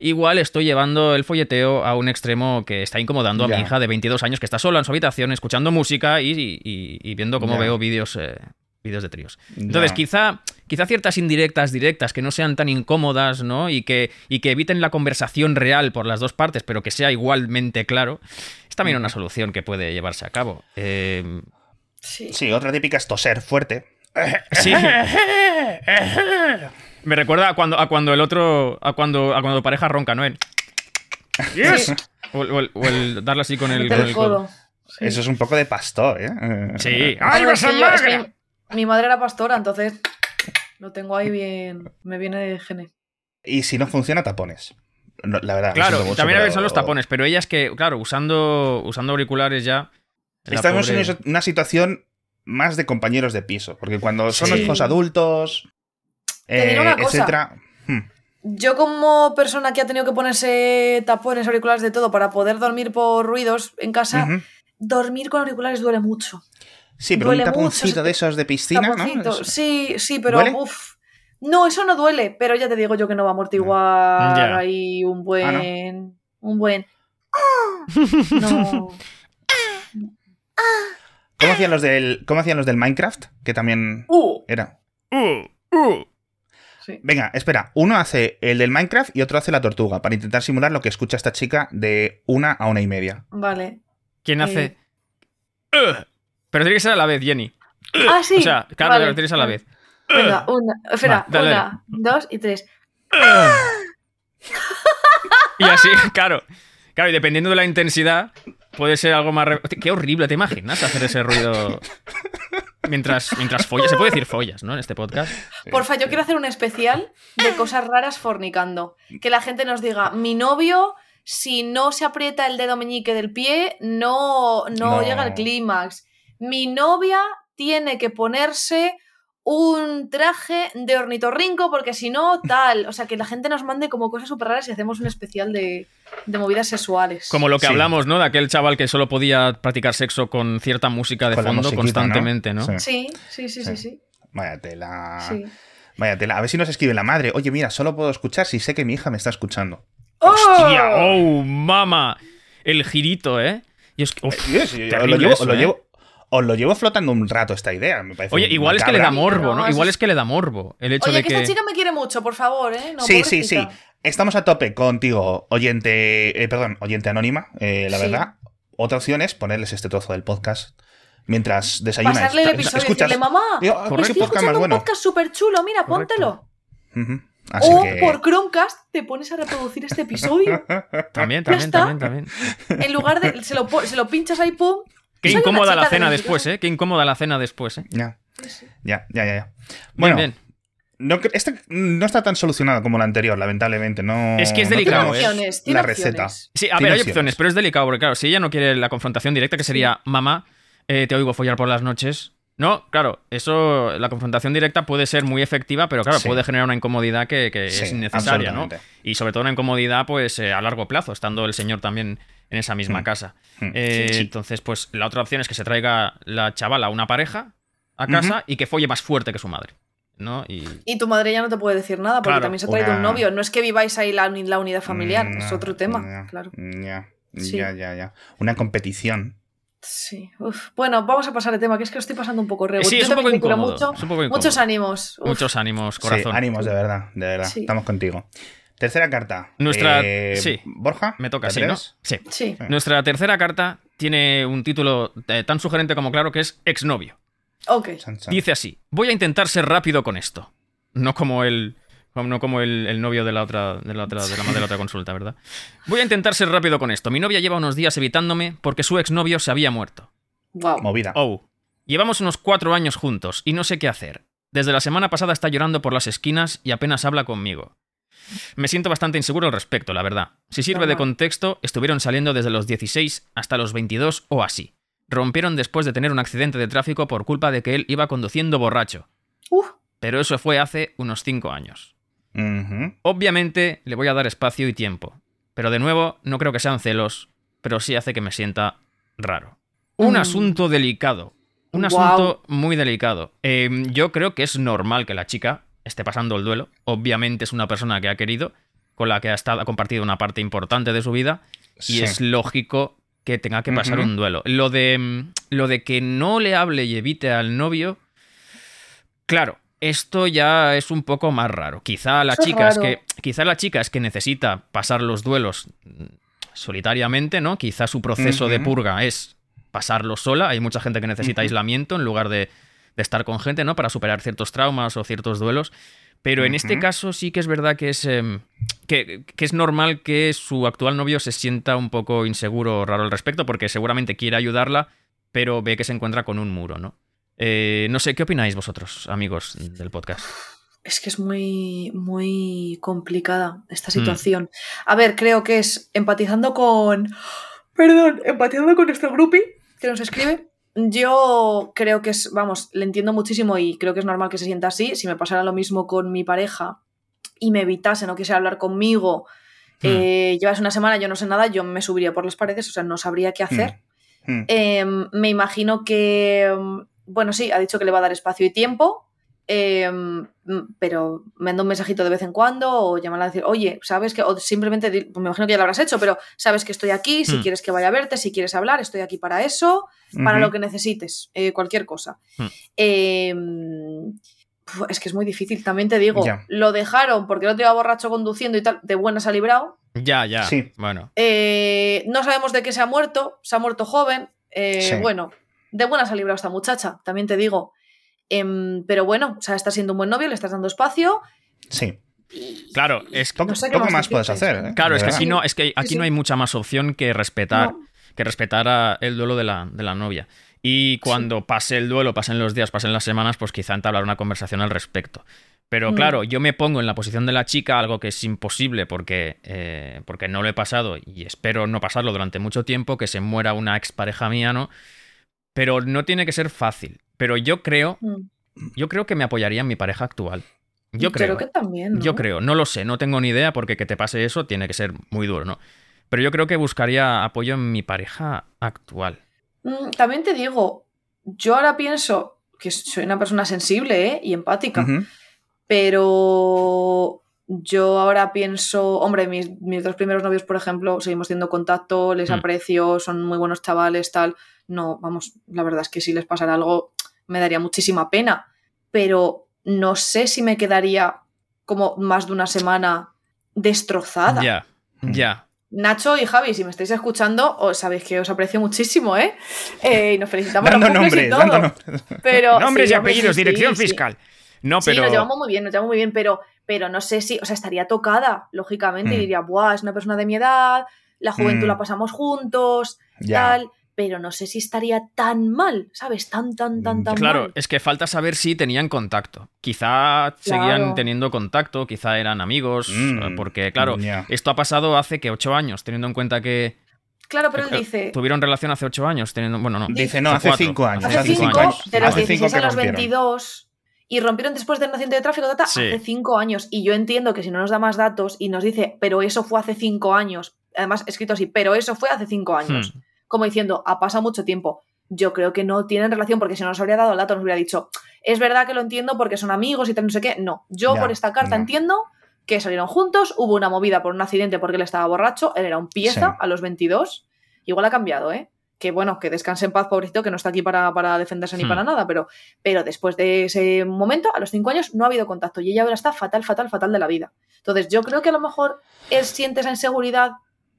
igual estoy llevando el folleteo a un extremo que está incomodando a mi hija de 22 años que está sola en su habitación escuchando música y, y- y viendo cómo veo vídeos. eh, vídeos de tríos. Entonces, quizá, quizá ciertas indirectas directas que no sean tan incómodas, ¿no? Y que, y que eviten la conversación real por las dos partes, pero que sea igualmente claro, es también una solución que puede llevarse a cabo. Eh, Sí. Sí, otra típica es toser fuerte. sí. Me recuerda a cuando, a cuando el otro. A cuando, a cuando pareja ronca, ¿no? El- Sí. O, el- o el, o el darle así con el, con codo. Eso es un poco de pastor, ¿eh? Sí. ¡Ay, vas a mi, madre era pastora, entonces lo tengo ahí bien. Me viene de gene. Y si no funciona, tapones. No, la verdad. Claro, mucho, también a pero- veces son los tapones, pero ella es que, claro, usando, usando auriculares ya. Estamos pobre- en una- situación más de compañeros de piso, porque cuando son Sí. hijos adultos, eh, una cosa. etcétera. hmm, Yo como persona que ha tenido que ponerse tapones, auriculares de todo para poder dormir por ruidos en casa, dormir con auriculares duele mucho. Sí, pero un duele mucho, taponcito de esos de piscina, Taponcito. ¿no? Eso- Sí, sí, pero. No, eso no duele, pero ya te digo yo que no va a amortiguar Ya. ahí un buen. Ah, Un buen. No. ¿Cómo hacían los del, cómo hacían los del Minecraft? Que también Uh, era. Uh, uh. sí. Venga, espera. Uno hace el del Minecraft y otro hace la tortuga, para intentar simular lo que escucha esta chica de una a una y media. Vale. ¿Quién hace? Eh. Pero tiene que ser a la vez, Jenny. Ah, sí. O sea, claro, vale, pero tienes a la vez. Venga, una. Espera, Va, dale, una, dos y tres. Y así, claro. Claro, y dependiendo de la intensidad, puede ser algo más. re- Qué horrible, ¿te imaginas hacer ese ruido mientras, mientras follas? Se puede decir follas, ¿no? En este podcast. Porfa, yo quiero hacer un especial de cosas raras fornicando. Que la gente nos diga, mi novio, si no se aprieta el dedo meñique del pie, no, no, No. llega al clímax. Mi novia tiene que ponerse un traje de ornitorrinco, porque si no, tal. O sea, que la gente nos mande como cosas súper raras y hacemos un especial de, de movidas sexuales. Como lo que Sí. hablamos, ¿no? De aquel chaval que solo podía practicar sexo con cierta música de Con fondo constantemente, ¿no? Sí. Sí, sí, sí, sí, sí. Vaya tela. sí. Vaya tela. A ver si nos escribe la madre. Oye, mira, solo puedo escuchar si sé que mi hija me está escuchando. ¡Hostia! ¡Oh! ¡Oh, mama! El girito, ¿eh? Y es que- uf, Eh, lo llevo, eso, os lo ¿eh? llevo- os lo llevo flotando un rato esta idea. Me parece Oye, igual es que le da morbo, No, Igual es- es que le da morbo el hecho Oye, de que, que... esta chica me quiere mucho, por favor, ¿eh? No, sí, sí, sí. Estamos a tope contigo, oyente, eh, perdón, oyente anónima, eh, la Sí. verdad. Otra opción es ponerles este trozo del podcast mientras desayunas. Pasarle el Escuchas- episodio y decirle, mamá, Digo, correcto. estoy podcast más escuchando un podcast súper chulo, mira, Correcto. póntelo. Así o que... por Chromecast te pones a reproducir este episodio. También, también, también, también. en lugar de. Se lo, se lo pinchas ahí, pum. Qué Soy incómoda la de cena 22 después, ¿eh? Qué incómoda la cena después, ¿eh? Ya, ya, ya, ya. ya. Bueno, bien. No, este no está tan solucionado como la anterior, lamentablemente. No, Es que es no delicado, tenemos ¿eh? opciones, tiene la receta. opciones. Sí, a ver, hay opciones. opciones, pero es delicado, porque claro, si ella no quiere la confrontación directa, que sería, mamá, eh, te oigo follar por las noches. No, claro, eso, la confrontación directa puede ser muy efectiva, pero claro, Sí. puede generar una incomodidad que, que Sí, es innecesaria, ¿no? Y sobre todo una incomodidad, pues, eh, a largo plazo, estando el señor también en esa misma Mm. casa. Mm. Eh, Sí. Entonces, pues, la otra opción es que se traiga la chavala una pareja a casa y que folle más fuerte que su madre, ¿no? Y... Y tu madre ya no te puede decir nada porque Claro, también se ha traído una- un novio. No es que viváis ahí la, la unidad familiar, Mm, es otro tema, ya, claro. Ya, Sí. ya, ya, ya. Una competición. Sí. Uf. Bueno, vamos a pasar de tema, que es que lo estoy pasando un poco rego. Sí, Yo es un poco incómodo, mucho. es un poco incómodo. Muchos ánimos. Uf. Muchos ánimos, corazón. Sí, ánimos, de verdad, de verdad. Sí. Estamos contigo. Tercera carta. Nuestra- Eh, sí. Borja. Me toca, ¿te sí, ¿no? Sí. Sí. Nuestra tercera carta tiene un título eh, tan sugerente como claro que es exnovio. Ok. Chan, chan. Dice así: Voy a intentar ser rápido con esto. No como el. No como el, el novio de la otra, de la otra, de la de la otra consulta, ¿verdad? Voy a intentar ser rápido con esto. Mi novia lleva unos días evitándome porque su exnovio se había muerto. Wow. Movida. Oh. Llevamos unos cuatro años juntos y no sé qué hacer. Desde la semana pasada está llorando por las esquinas y apenas habla conmigo. Me siento bastante inseguro al respecto, la verdad. Si sirve de contexto, estuvieron saliendo desde los 16 hasta los 22 o así. Rompieron después de tener un accidente de tráfico por culpa de que él iba conduciendo borracho. Uf. Pero eso fue hace unos 5 años. Obviamente le voy a dar espacio y tiempo. Pero de nuevo, no creo que sean celos, pero sí hace que me sienta raro. Un Mm. asunto delicado. Un asunto muy delicado. Eh, yo creo que es normal que la chica esté pasando el duelo. Obviamente es una persona que ha querido, con la que ha, estado, ha compartido una parte importante de su vida, y es lógico que tenga que pasar un duelo. Lo de, mm, lo de que no le hable y evite al novio, claro, esto ya es un poco más raro. Quizá la Eso chica es que quizá la chica es que necesita pasar los duelos mm, solitariamente, ¿no? Quizá su proceso de purga es pasarlo sola. Hay mucha gente que necesita aislamiento en lugar de, de estar con gente, ¿no? Para superar ciertos traumas o ciertos duelos. Pero en este caso sí que es verdad que es, em, que, que es normal que su actual novio se sienta un poco inseguro o raro al respecto, porque seguramente quiere ayudarla, pero ve que se encuentra con un muro, ¿no? Eh, no sé, ¿qué opináis vosotros, amigos del podcast? Es que es muy, muy complicada esta Mm. situación. A ver, creo que es empatizando con. Perdón, empatizando con nuestro grupi que nos escribe. Yo creo que es, vamos, le entiendo muchísimo y creo que es normal que se sienta así. Si me pasara lo mismo con mi pareja y me evitase, no quisiera hablar conmigo, Hmm. eh, llevas una semana, yo no sé nada, yo me subiría por las paredes, o sea, no sabría qué hacer. Mm. Em, me imagino que, em, bueno, sí, ha dicho que le va a dar espacio y tiempo, mm, pero me manda un mensajito de vez en cuando o llamarla a decir, oye, ¿sabes que? O simplemente, pues me imagino que ya lo habrás hecho, pero sabes que estoy aquí, si Hmm. quieres que vaya a verte, si quieres hablar, estoy aquí para eso, para lo que necesites, eh, cualquier cosa. Hmm. Em, es que es muy difícil, también te digo, lo dejaron porque el otro iba borracho conduciendo y tal, de buenas ha librado. Ya, ya. Sí. Bueno. Eh, no sabemos de qué se ha muerto, se ha muerto joven. eh, Sí. Bueno, de buenas ha librado esta muchacha, también te digo. Em, pero bueno, o sea, está siendo un buen novio, le estás dando espacio. Sí. Claro, es Poco, No sé qué poco más más puedes hacer. ¿eh? Claro, es que aquí no, es que aquí sí. no hay mucha más opción que respetar, No. que respetar a el duelo de la, de la novia. Y cuando pase el duelo, pasen los días, pasen las semanas, pues quizá entablar una conversación al respecto. Pero Mm. claro, yo me pongo en la posición de la chica, algo que es imposible porque, eh, porque no lo he pasado y espero no pasarlo durante mucho tiempo, que se muera una expareja mía, ¿no? Pero no tiene que ser fácil. Pero yo creo Mm. yo creo que me apoyaría en mi pareja actual. Yo creo. que también. ¿no? Yo creo, no lo sé, no tengo ni idea porque que te pase eso tiene que ser muy duro, ¿no? Pero yo creo que buscaría apoyo en mi pareja actual. Mm, También te digo, yo ahora pienso que soy una persona sensible ¿eh? y empática, pero yo ahora pienso, hombre, mis, mis dos primeros novios, por ejemplo, seguimos teniendo contacto, les Mm. aprecio, son muy buenos chavales, tal. No, vamos, la verdad es que si les pasara algo me daría muchísima pena, pero no sé si me quedaría como más de una semana destrozada. Ya, Mm. ya. Nacho y Javi, si me estáis escuchando, os sabéis que os aprecio muchísimo, ¿eh? Eh, y nos felicitamos Dando los cumples y nombres, todo. dando nombres. Pero, Nombres sí, y apellidos, sí, sí, dirección sí. fiscal. No, Sí, pero. nos llevamos muy bien, nos llevamos muy bien, pero, pero no sé si, o sea, estaría tocada, lógicamente, y Mm. diría, buah, es una persona de mi edad, la juventud Mm. la pasamos juntos, Ya. tal, pero no sé si estaría tan mal, ¿sabes? Tan, tan, tan, tan Claro, mal. es que falta saber si tenían contacto. Quizá seguían Claro. teniendo contacto, quizá eran amigos, Mm, eh, porque claro, esto ha pasado hace que ocho años, teniendo en cuenta que Claro, pero él eh, dice, tuvieron relación hace ocho años, teniendo, bueno, no, Dice, no, hace cinco años. hace hace cinco, cinco años. de los Hace cinco 16 que a los rompieron. 22, y rompieron después del accidente de tráfico, tata, Sí. hace cinco años. Y yo entiendo que si no nos da más datos y nos dice, pero eso fue hace cinco años, además escrito así, pero eso fue hace cinco años, Hmm. Como diciendo, ha pasado mucho tiempo. Yo creo que no tienen relación porque si no nos habría dado el dato, nos hubiera dicho, es verdad que lo entiendo porque son amigos y tal, no sé qué. No, yo por esta carta no. entiendo que salieron juntos, hubo una movida por un accidente porque él estaba borracho, él era un pieza Sí. a los 22, igual ha cambiado, ¿eh? Que bueno, que descanse en paz, pobrecito, que no está aquí para, para defenderse ni Hmm. para nada, pero, pero después de ese momento, a los cinco años, no ha habido contacto y ella ahora está fatal, fatal, fatal de la vida. Entonces, yo creo que a lo mejor él siente esa inseguridad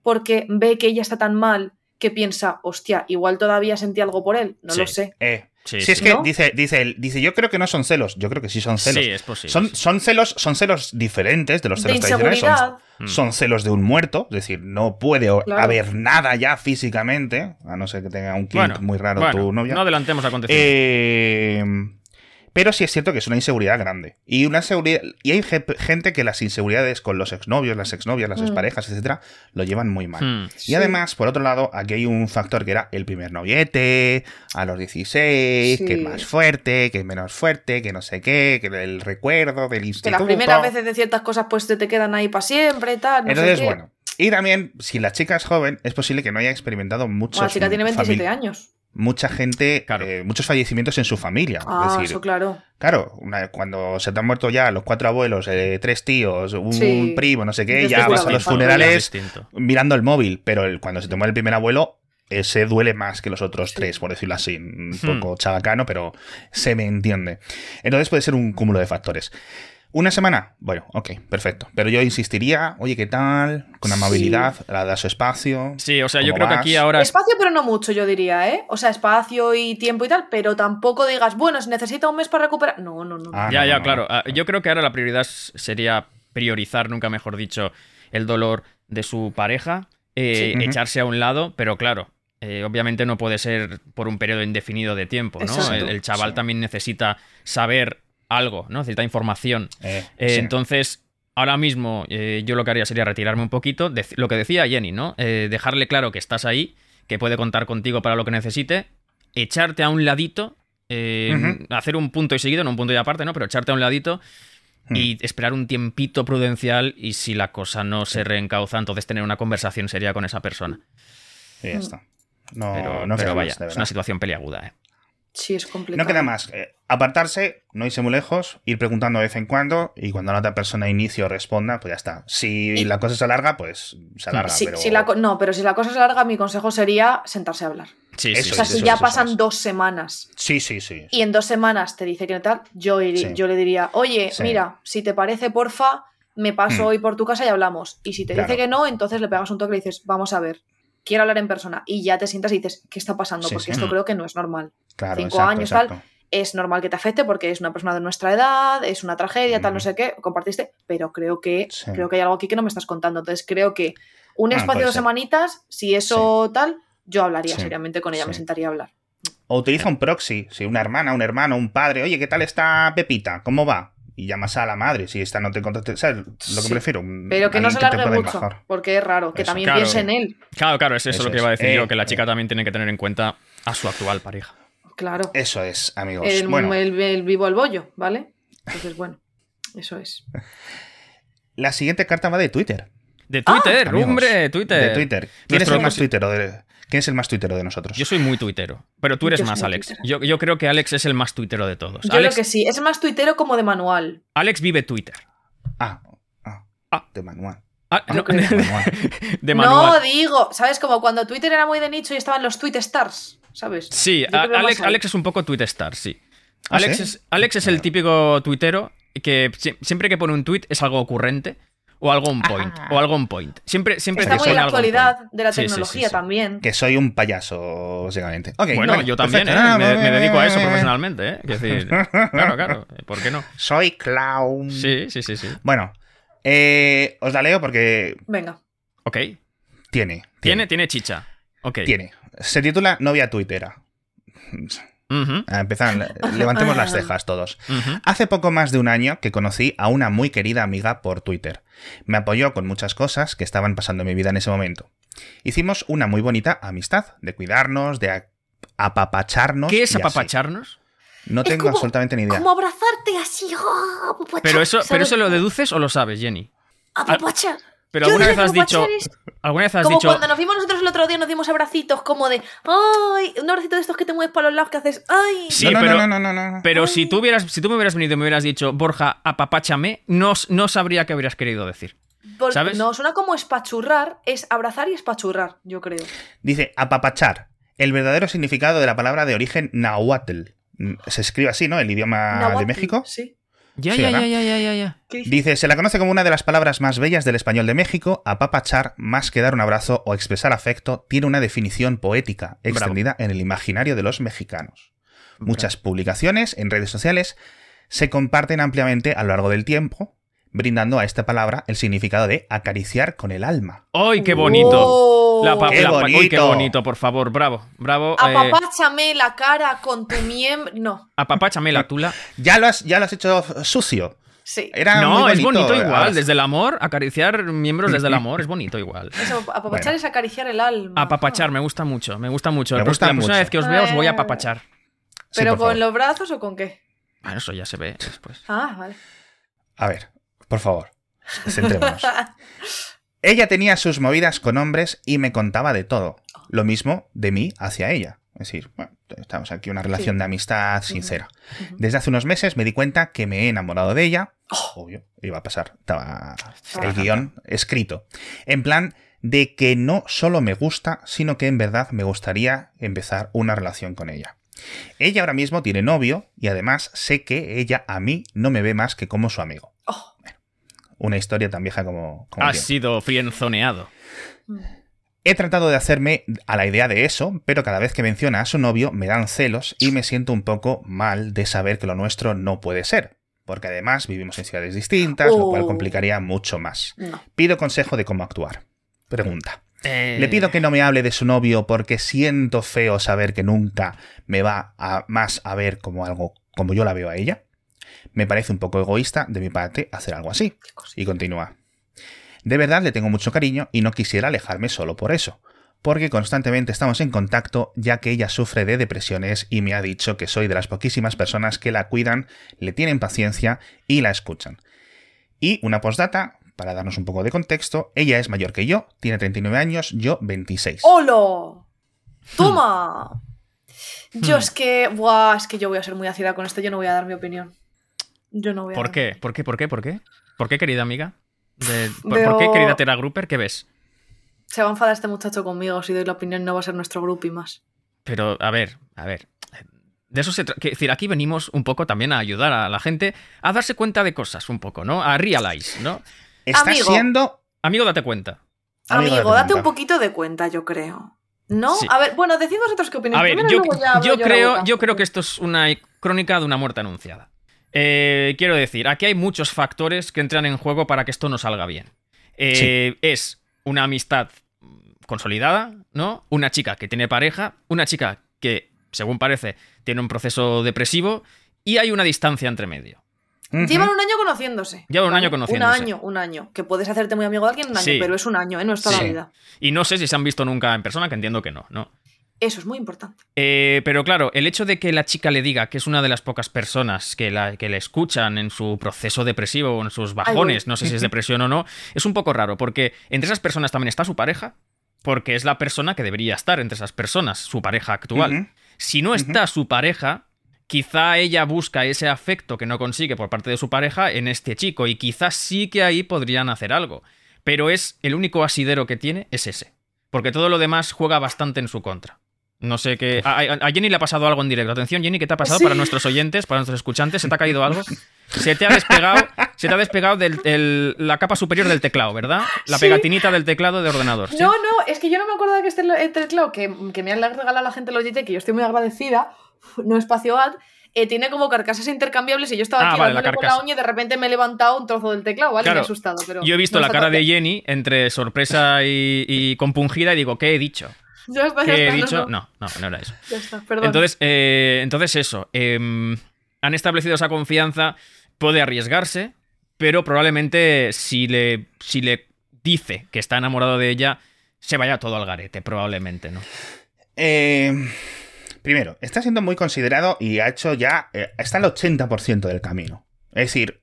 porque ve que ella está tan mal que piensa, hostia, igual todavía sentí algo por él, no Sí. lo sé. Eh, Sí, si sí. es que ¿No? dice, dice él, dice, yo creo que no son celos. Yo creo que sí son celos. Sí, es posible. son, sí. son celos, son celos diferentes de los De celos tradicionales. Son, Mm. son celos de un muerto, es decir, no puede Claro. haber nada ya físicamente, a no ser que tenga un kink Bueno, muy raro bueno, tu novia. No adelantemos acontecimientos. Eh, pero sí es cierto que es una inseguridad grande. Y una seguridad. Y hay ge- gente que las inseguridades con los exnovios, las exnovias, las Mm. exparejas, etcétera, lo llevan muy mal. Hmm. Y Sí. además, por otro lado, aquí hay un factor que era el primer noviete, a los 16, que es más fuerte, que es menos fuerte, que no sé qué, que el recuerdo del que instituto. las primeras veces de ciertas cosas pues te, te quedan ahí para siempre, tal, no sé Entonces, qué. bueno. Y también, si la chica es joven, es posible que no haya experimentado muchos. Bueno, la chica tiene 27 famili- años. Mucha gente, Claro. eh, muchos fallecimientos en su familia. Ah, es decir, eso claro. Claro, una- cuando se te han muerto ya los cuatro abuelos, eh, tres tíos, un Sí. primo, no sé qué, ya vas a los funerales mirando el móvil, pero el- cuando se te muere el primer abuelo, ese duele más que los otros tres, por decirlo así. Un Hmm. poco chabacano, pero se me entiende. Entonces puede ser un cúmulo de factores. ¿Una semana? Bueno, ok, perfecto. Pero yo insistiría, oye, ¿qué tal? Con Sí. amabilidad, la da su espacio. Sí, o sea, yo ¿Cómo creo que aquí ahora. Espacio, pero no mucho, yo diría, ¿eh? O sea, espacio y tiempo y tal, pero tampoco digas, bueno, si necesita un mes para recuperar. No, no, no. Ah, ya, no, ya, no, claro. no. Ah, Yo creo que ahora la prioridad sería priorizar, nunca mejor dicho, el dolor de su pareja, eh, Sí. Echarse a un lado, pero claro. eh, obviamente no puede ser por un periodo indefinido de tiempo, ¿no? El, el chaval Sí. también necesita saber algo, ¿no? Necesita información. Eh, Eh, sí. Entonces, ahora mismo eh, yo lo que haría sería retirarme un poquito. lo que decía Jenny, ¿no? Eh, dejarle claro que estás ahí, que puede contar contigo para lo que necesite, echarte a un ladito, eh, hacer un punto y seguido, no un punto y aparte, ¿no? Pero echarte a un ladito Hmm. y esperar un tiempito prudencial y si la cosa no se reencauza, entonces tener una conversación seria con esa persona. Y ya está. No, Pero, no pero queda vaya, es una situación peliaguda, ¿eh? Sí, es complicado. No queda más. eh, apartarse, no irse muy lejos, ir preguntando de vez en cuando y cuando la otra persona inicie o responda, pues ya está. Si Y- la cosa se alarga, pues se alarga. Sí, pero... si la no, pero si la cosa se larga, mi consejo sería sentarse a hablar. Sí, Eso sí, o sea, si eso ya pasan dos semanas Sí, sí, sí. y en dos semanas te dice que no tal, yo, yo le diría, oye, Sí. mira, si te parece, porfa, me paso Hmm. hoy por tu casa y hablamos. Y si te Claro. dice que no, entonces le pegas un toque y le dices, vamos a ver, quiero hablar en persona. Y ya te sientas y dices, ¿qué está pasando? Sí, Porque sí. esto Hmm. creo que no es normal. Claro, cinco exacto, años, tal. Es normal que te afecte porque es una persona de nuestra edad, es una tragedia, tal, no sé qué, compartiste, pero creo que, Sí. creo que hay algo aquí que no me estás contando. Entonces creo que un Ah, espacio de dos ser. semanitas, si eso tal, yo hablaría Sí. seriamente con ella, me sentaría a hablar. O utiliza un proxy, si una hermana, un hermano, un padre, oye, ¿qué tal está Pepita? ¿Cómo va? Y llamas a la madre, si esta no te contesta, ¿sabes? Lo que Sí. prefiero. un- Pero que no se largue mucho, porque es raro, que Eso. también Claro. piense en él. Claro, claro, es eso, Eso lo que iba a decir Eh, yo, que la chica eh. también tiene que tener en cuenta a su actual pareja. Claro. Eso es, amigos. El, bueno, el- el vivo al bollo, ¿vale? Entonces, bueno, eso es. la siguiente carta va de Twitter. De Twitter, amigos. hombre, Twitter. De Twitter. ¿Quién es el más tuitero de, ¿Quién es el más tuitero de nosotros? Yo soy muy tuitero, pero tú eres Yo más, Alex. Yo, yo creo que Alex es el más tuitero de todos. Yo Alex, creo que sí. Es más tuitero como de manual. Alex vive Twitter. Ah, ah, Ah. de manual. Ah, no, de, Manual. manual. No digo, ¿sabes? Como cuando Twitter era muy de nicho y estaban los tweet stars, ¿sabes? Sí, Alex. Alex es un poco Twitterstar, sí. ¿Ah, Alex, sí? es, Alex es el típico tuitero que si- siempre que pone un tweet es algo ocurrente o algo on point. Ah. O algo on point. Siempre, siempre Está que muy en la actualidad de la Sí, sí, sí, tecnología sí. también. Que soy un payaso, básicamente. Bueno, yo también. ¿eh? Me, dedico a eso profesionalmente, ¿eh? Quiero decir, claro, claro, ¿por qué no? Soy clown. Sí, sí, sí, sí. Bueno, eh, os la leo porque Venga. Ok. tiene. Tiene, tiene chicha. Ok. Tiene. Se titula Novia tuitera. Ujú, A empezar, levantemos las cejas todos. Hace poco más de un año que conocí a una muy querida amiga por Twitter. Me apoyó con muchas cosas que estaban pasando en mi vida en ese momento. Hicimos una muy bonita amistad, de cuidarnos, de apapacharnos. ¿Qué es apapacharnos? No Es tengo como- absolutamente ni idea. Como abrazarte así. apapachar, Pero eso, pero eso lo deduces o lo sabes, Jenny. Apapachar. Pero alguna vez has dicho. es ¿Alguna vez has Como dicho. cuando nos vimos nosotros el otro día, nos dimos abracitos como de ¡ay! Un abracito de estos que te mueves para los lados que haces ¡ay! Sí, no, no, pero- no, no, no, no, no. Pero si tú, hubieras, si tú me hubieras venido y me hubieras dicho, Borja, apapáchame, no, no sabría qué habrías querido decir. Porque ¿sabes? No, suena como espachurrar, es abrazar y espachurrar, yo creo. Dice apapachar. El verdadero significado de la palabra de origen nahuatl. Mm, Se escribe así, ¿no? El idioma de México. Sí. Ya, Sí, ya, ¿verdad? ya, ya, ya, ya, ya. ¿Qué dice? Dice, se la conoce como una de las palabras más bellas del español de México. Apapachar, más que dar un abrazo o expresar afecto, tiene una definición poética extendida en el imaginario de los mexicanos. Muchas publicaciones en redes sociales se comparten ampliamente a lo largo del tiempo, brindando a esta palabra el significado de acariciar con el alma. ¡Ay, qué bonito! ¡Oh! La pa- ¡Qué la pa- ¡Uy, qué bonito! bonito, por favor! Bravo, bravo. eh, Apapáchame la cara con tu miembro. No, apapáchame la tula. Ya lo has, ya lo has hecho sucio. sí. Era no, muy es bonito igual. Desde el amor, acariciar miembros desde el amor es bonito igual. Eso, apapachar Bueno. es acariciar el alma. Apapachar, me gusta mucho, me gusta mucho. Me La gusta próxima mucho. vez que os veo os voy a Eh. apapachar. ¿Pero con favor. los brazos o con qué? Bueno, eso ya se ve después. Ah, vale. A ver, por favor, centrémonos. Ella tenía sus movidas con hombres y me contaba de todo. Lo mismo de mí hacia ella. Es decir, bueno, estamos aquí una relación Sí. de amistad sincera. Desde hace unos meses me di cuenta que me he enamorado de ella. Oh. Obvio, iba a pasar. Estaba Estaba el guion escrito. En plan de que no solo me gusta, sino que en verdad me gustaría empezar una relación con ella. Ella ahora mismo tiene novio y además sé que ella a mí no me ve más que como su amigo. Oh. Una historia tan vieja como... como Has tiempo. sido frienzoneado. He tratado de hacerme a la idea de eso, pero cada vez que menciona a su novio me dan celos y me siento un poco mal de saber que lo nuestro no puede ser. Porque además vivimos en ciudades distintas, lo cual Oh. complicaría mucho más. No. Pido consejo de cómo actuar. Pregunta. Eh, Le pido que no me hable de su novio porque siento feo saber que nunca me va a más a ver como algo como yo la veo a ella. Me parece un poco egoísta de mi parte hacer algo así. Y continúa. De verdad le tengo mucho cariño y no quisiera alejarme solo por eso, porque constantemente estamos en contacto ya que ella sufre de depresiones y me ha dicho que soy de las poquísimas personas que la cuidan, le tienen paciencia y la escuchan. Y una postdata, para darnos un poco de contexto, ella es mayor que yo, tiene 39 años, yo 26. ¡Holo! ¡Toma! Yo Hmm. es que. Buah, es que yo voy a ser muy ácida con esto, yo no voy a dar mi opinión. Yo no voy a ¿Por qué? ¿Por qué? ¿Por qué? ¿Por qué? ¿Por qué, querida amiga? De- ¿por, Veo- por qué, querida Tera Grupper? ¿Qué ves? Se va a enfadar este muchacho conmigo si doy la opinión no va a ser nuestro grupo y más. Pero, a ver, a ver. De eso se trata. Es decir, aquí venimos un poco también a ayudar a la gente a darse cuenta de cosas, un poco, ¿no? A realize, ¿no? Está Amigo. siendo... Amigo, date cuenta. Amigo, Amigo, date date un poquito de cuenta, yo creo. ¿No? Sí. A ver, bueno, decid vosotros qué opináis. A ver, Primero, yo, creo, yo creo que esto es una crónica de una muerte anunciada. Eh, quiero decir, aquí hay muchos factores que entran en juego para que esto no salga bien. Eh, Es una amistad consolidada, ¿no? Una chica que tiene pareja, una chica que, según parece, tiene un proceso depresivo y hay una distancia entre medio. Llevan un año conociéndose. Llevan un año conociéndose. Un año, un año. Que puedes hacerte muy amigo de alguien en un año, Sí. pero es un año, ¿eh? No es toda Sí. la vida. Y no sé si se han visto nunca en persona, que entiendo que no, ¿no? Eso es muy importante. Eh, pero claro, el hecho de que la chica le diga que es una de las pocas personas que, la, que le escuchan en su proceso depresivo o en sus bajones, no sé si es depresión o no, es un poco raro, porque entre esas personas también está su pareja, porque es la persona que debería estar entre esas personas, su pareja actual. Si no está su pareja, quizá ella busca ese afecto que no consigue por parte de su pareja en este chico, y quizás sí que ahí podrían hacer algo. Pero es el único asidero que tiene es ese. Porque todo lo demás juega bastante en su contra. No sé qué. A, Jenny le ha pasado algo en directo. Atención, Jenny, ¿qué te ha pasado Sí. para nuestros oyentes, para nuestros escuchantes? ¿Se te ha caído algo? Se te ha despegado, se te ha despegado del- el- la capa superior del teclado, ¿verdad? La Sí. pegatinita del teclado de ordenador. ¿sí? No, no, es que yo no me acuerdo de que este el teclado que, que me han regalado la gente Logitech, que yo estoy muy agradecida, no espacio ad, eh, tiene como carcasas intercambiables y yo estaba Ah, aquí vale, la con la uña y de repente me he levantado un trozo del teclado, ¿vale? Claro, me he asustado, pero... Yo he visto no la cara de. Jenny entre sorpresa y, y compungida y digo, ¿qué he dicho? Ya está, ya ¿Qué he está, dicho? no, No, no, era eso. Ya está, perdón. Entonces, eh, entonces eso. em, han establecido esa confianza. Puede arriesgarse, pero probablemente si le, si le dice que está enamorado de ella, se vaya todo al garete, probablemente, ¿no? Eh, primero, está siendo muy considerado y ha hecho ya. eh, está al 80% del camino. Es decir,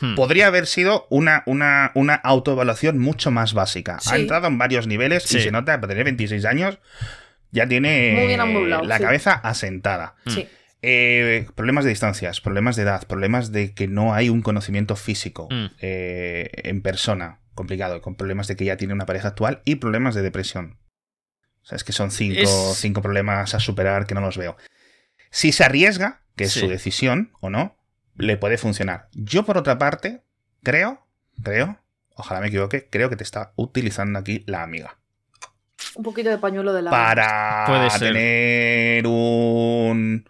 Hmm. podría haber sido una, una, una autoevaluación mucho más básica. Ha entrado en varios niveles Sí. y se nota, para tener 26 años, ya tiene la sí. cabeza asentada. Sí. Eh, problemas de distancias, problemas de edad, problemas de que no hay un conocimiento físico Mm. eh, en persona, complicado, con problemas de que ya tiene una pareja actual y problemas de depresión. O sea, es que son cinco, Es- cinco problemas a superar que no los veo. Si se arriesga, que es Sí. su decisión o no, le puede funcionar. Yo, por otra parte, creo, creo, ojalá me equivoque, creo que te está utilizando aquí la amiga Un poquito de pañuelo de la... para Puede ser. tener un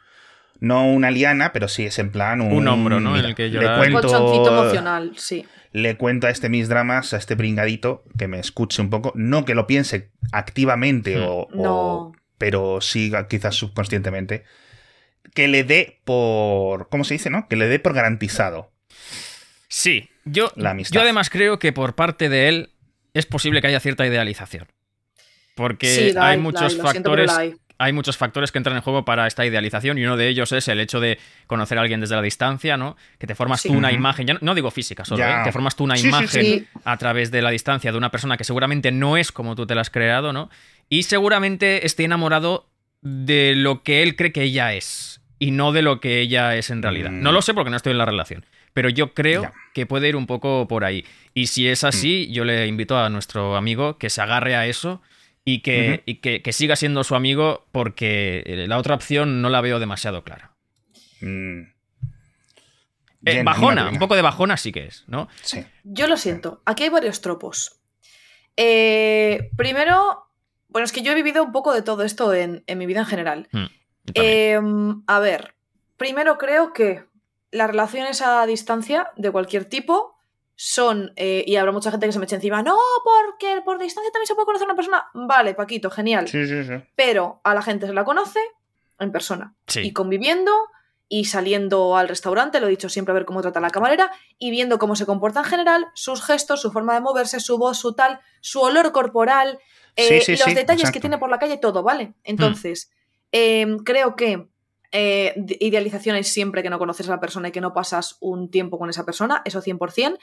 no una liana, pero sí es en plan un, Un hombro, ¿no? En el que le llorar. Un cuento, colchoncito emocional, sí. le cuento a este mis dramas, a este pringadito, que me escuche un poco, no que lo piense activamente Hmm. o, o- No. pero sí quizás subconscientemente, que le dé por, ¿cómo se dice, no? Que le dé por garantizado. Sí, yo, La amistad. yo además creo que por parte de él es posible que haya cierta idealización. Porque sí, hay muchos factores hay. muchos factores que entran en juego para esta idealización y uno de ellos es el hecho de conocer a alguien desde la distancia, ¿no? Que te formas Sí. tú una imagen, ya no, no digo física solo. ¿eh? te formas tú una Sí, sí, imagen sí. a través de la distancia de una persona que seguramente no es como tú te la has creado, ¿no? Y seguramente esté enamorado de lo que él cree que ella es y no de lo que ella es en realidad. Mm. No lo sé porque no estoy en la relación, pero yo creo que puede ir un poco por ahí. Y si es así, Mm. yo le invito a nuestro amigo que se agarre a eso y que, y que, que siga siendo su amigo porque eh, la otra opción no la veo demasiado clara. Mm. Eh, bajona, un poco de bajona sí que es, ¿no? Sí. Yo lo siento, aquí hay varios tropos. Eh, primero, bueno, es que yo he vivido un poco de todo esto en, en mi vida en general. Mm. Eh, a ver, primero creo que las relaciones a distancia de cualquier tipo son, eh, y habrá mucha gente que se me eche encima, no, porque por distancia también se puede conocer a una persona. Vale, Paquito, genial. Sí, sí, sí. Pero a la gente se la conoce en persona sí. y conviviendo y saliendo al restaurante, lo he dicho siempre a ver cómo trata la camarera y viendo cómo se comporta en general, sus gestos, su forma de moverse, su voz, su tal, su olor corporal, eh, Sí, sí, los sí, detalles que tiene por la calle, todo, ¿vale? Entonces, eh, creo que eh, de- idealización hay siempre que no conoces a la persona y que no pasas un tiempo con esa persona, eso 100%.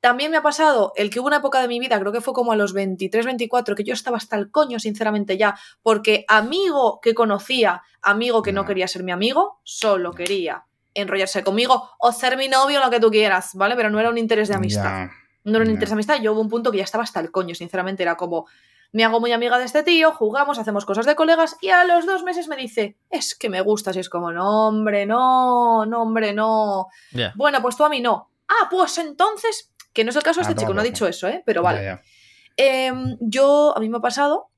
También me ha pasado el que hubo una época de mi vida, creo que fue como a los 23, 24, que yo estaba hasta el coño, sinceramente, ya, porque amigo que conocía, amigo que no quería ser mi amigo, solo quería enrollarse conmigo o ser mi novio, lo que tú quieras, ¿vale? Pero no era un interés de amistad. No era un interés de amistad. Yo hubo un punto que ya estaba hasta el coño, sinceramente. Era como, me hago muy amiga de este tío, jugamos, hacemos cosas de colegas y a los dos meses me dice, es que me gustas. Y es como, no, hombre, no, no, hombre, no. Bueno, pues tú a mí no. Ah, pues entonces, que no es el caso de Ah, este toma chico, no ha dicho eso, ¿eh? Pero vale. Em, yo, a mí me ha pasado,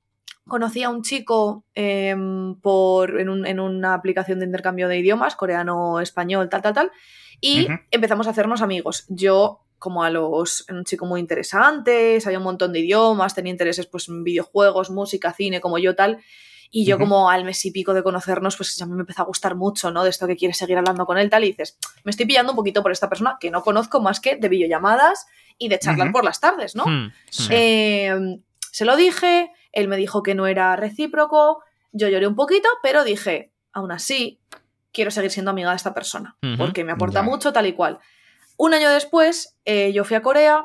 conocí a un chico em, por, en, un- en una aplicación de intercambio de idiomas, coreano, español, tal, tal, tal, y empezamos a hacernos amigos. Yo, como a los, un chico muy interesante, sabía un montón de idiomas, tenía intereses pues, en videojuegos, música, cine, como yo tal. Y yo como al mes y pico de conocernos, pues ya me empezó a gustar mucho, ¿no? De esto que quieres seguir hablando con él, tal, y dices, me estoy pillando un poquito por esta persona que no conozco más que de videollamadas y de charlar por las tardes, ¿no? Hmm. Eh, se lo dije, él me dijo que no era recíproco, yo lloré un poquito, pero dije, aún así, quiero seguir siendo amiga de esta persona, porque me aporta mucho, tal y cual. Un año después, eh, yo fui a Corea,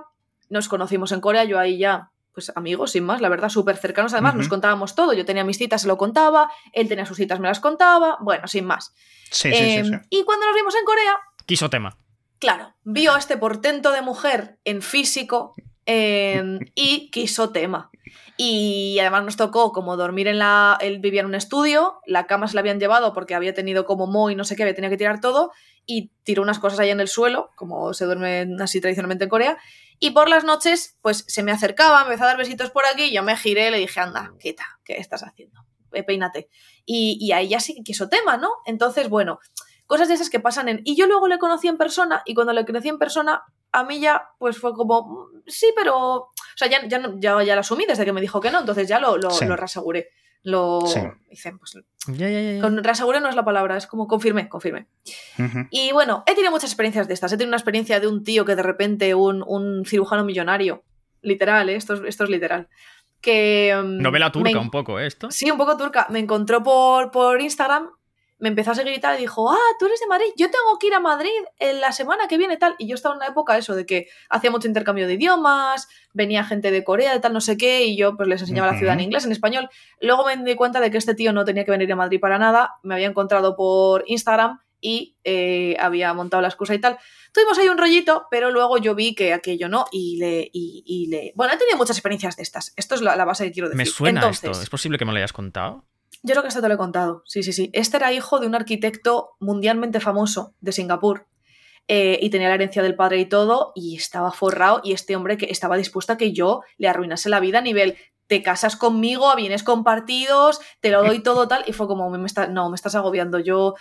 nos conocimos en Corea, yo ahí ya, pues amigos, sin más, la verdad, súper cercanos. Además, nos contábamos todo. Yo tenía mis citas, se lo contaba, él tenía sus citas, me las contaba, bueno, sin más. Sí, sí, sí, sí. Y cuando nos vimos en Corea, Quiso tema. claro, vio a este portento de mujer en físico eh, y quiso tema. Y además nos tocó como dormir en la... Él vivía en un estudio, la cama se la habían llevado porque había tenido como mo y no sé qué, había tenido que tirar todo y tiró unas cosas ahí en el suelo, como se duerme así tradicionalmente en Corea. Y por las noches, pues se me acercaba, me empezó a dar besitos por aquí, yo me giré le dije, anda, quita, ¿qué estás haciendo? Peínate. Y, y ahí ya sí que quiso tema, ¿no? Entonces, bueno, cosas de esas que pasan en... Y yo luego le conocí en persona y cuando le conocí en persona, a mí ya pues fue como, "Mm, sí, pero... O sea, ya, ya, ya, ya lo asumí desde que me dijo que no, entonces ya lo, lo, Sí. lo reaseguré. Lo Sí. hice, pues, Ya, ya, ya, ya. con reaseguré no es la palabra, es como confirmé, confirmé. Y bueno, he tenido muchas experiencias de estas. He tenido una experiencia de un tío que de repente, un, un cirujano millonario, literal, ¿eh? esto, es, esto es literal, que... mm, Novela turca me- un poco, ¿eh? Esto. Sí, un poco turca. Me encontró por, por Instagram, me empezó a seguir y tal, y dijo, ah, tú eres de Madrid, yo tengo que ir a Madrid en la semana que viene tal. Y yo estaba en una época eso, de que hacía mucho intercambio de idiomas, venía gente de Corea, de tal, no sé qué, y yo pues les enseñaba la ciudad en inglés, en español. Luego me di cuenta de que este tío no tenía que venir a Madrid para nada, me había encontrado por Instagram y eh, había montado la excusa y tal. Tuvimos ahí un rollito, pero luego yo vi que aquello no, y le, y, y le... Bueno, he tenido muchas experiencias de estas. Esto es la, la base que quiero decir. Me suena Entonces, esto. ¿Es posible que me lo hayas contado? Yo creo que esto te lo he contado. Sí, sí, sí. Este era hijo de un arquitecto mundialmente famoso de Singapur. eh, y tenía la herencia del padre y todo, y estaba forrado, y este hombre que estaba dispuesto a que yo le arruinase la vida a nivel, te casas conmigo, a bienes compartidos, te lo doy todo tal, y fue como, me está, no, me estás agobiando, yo,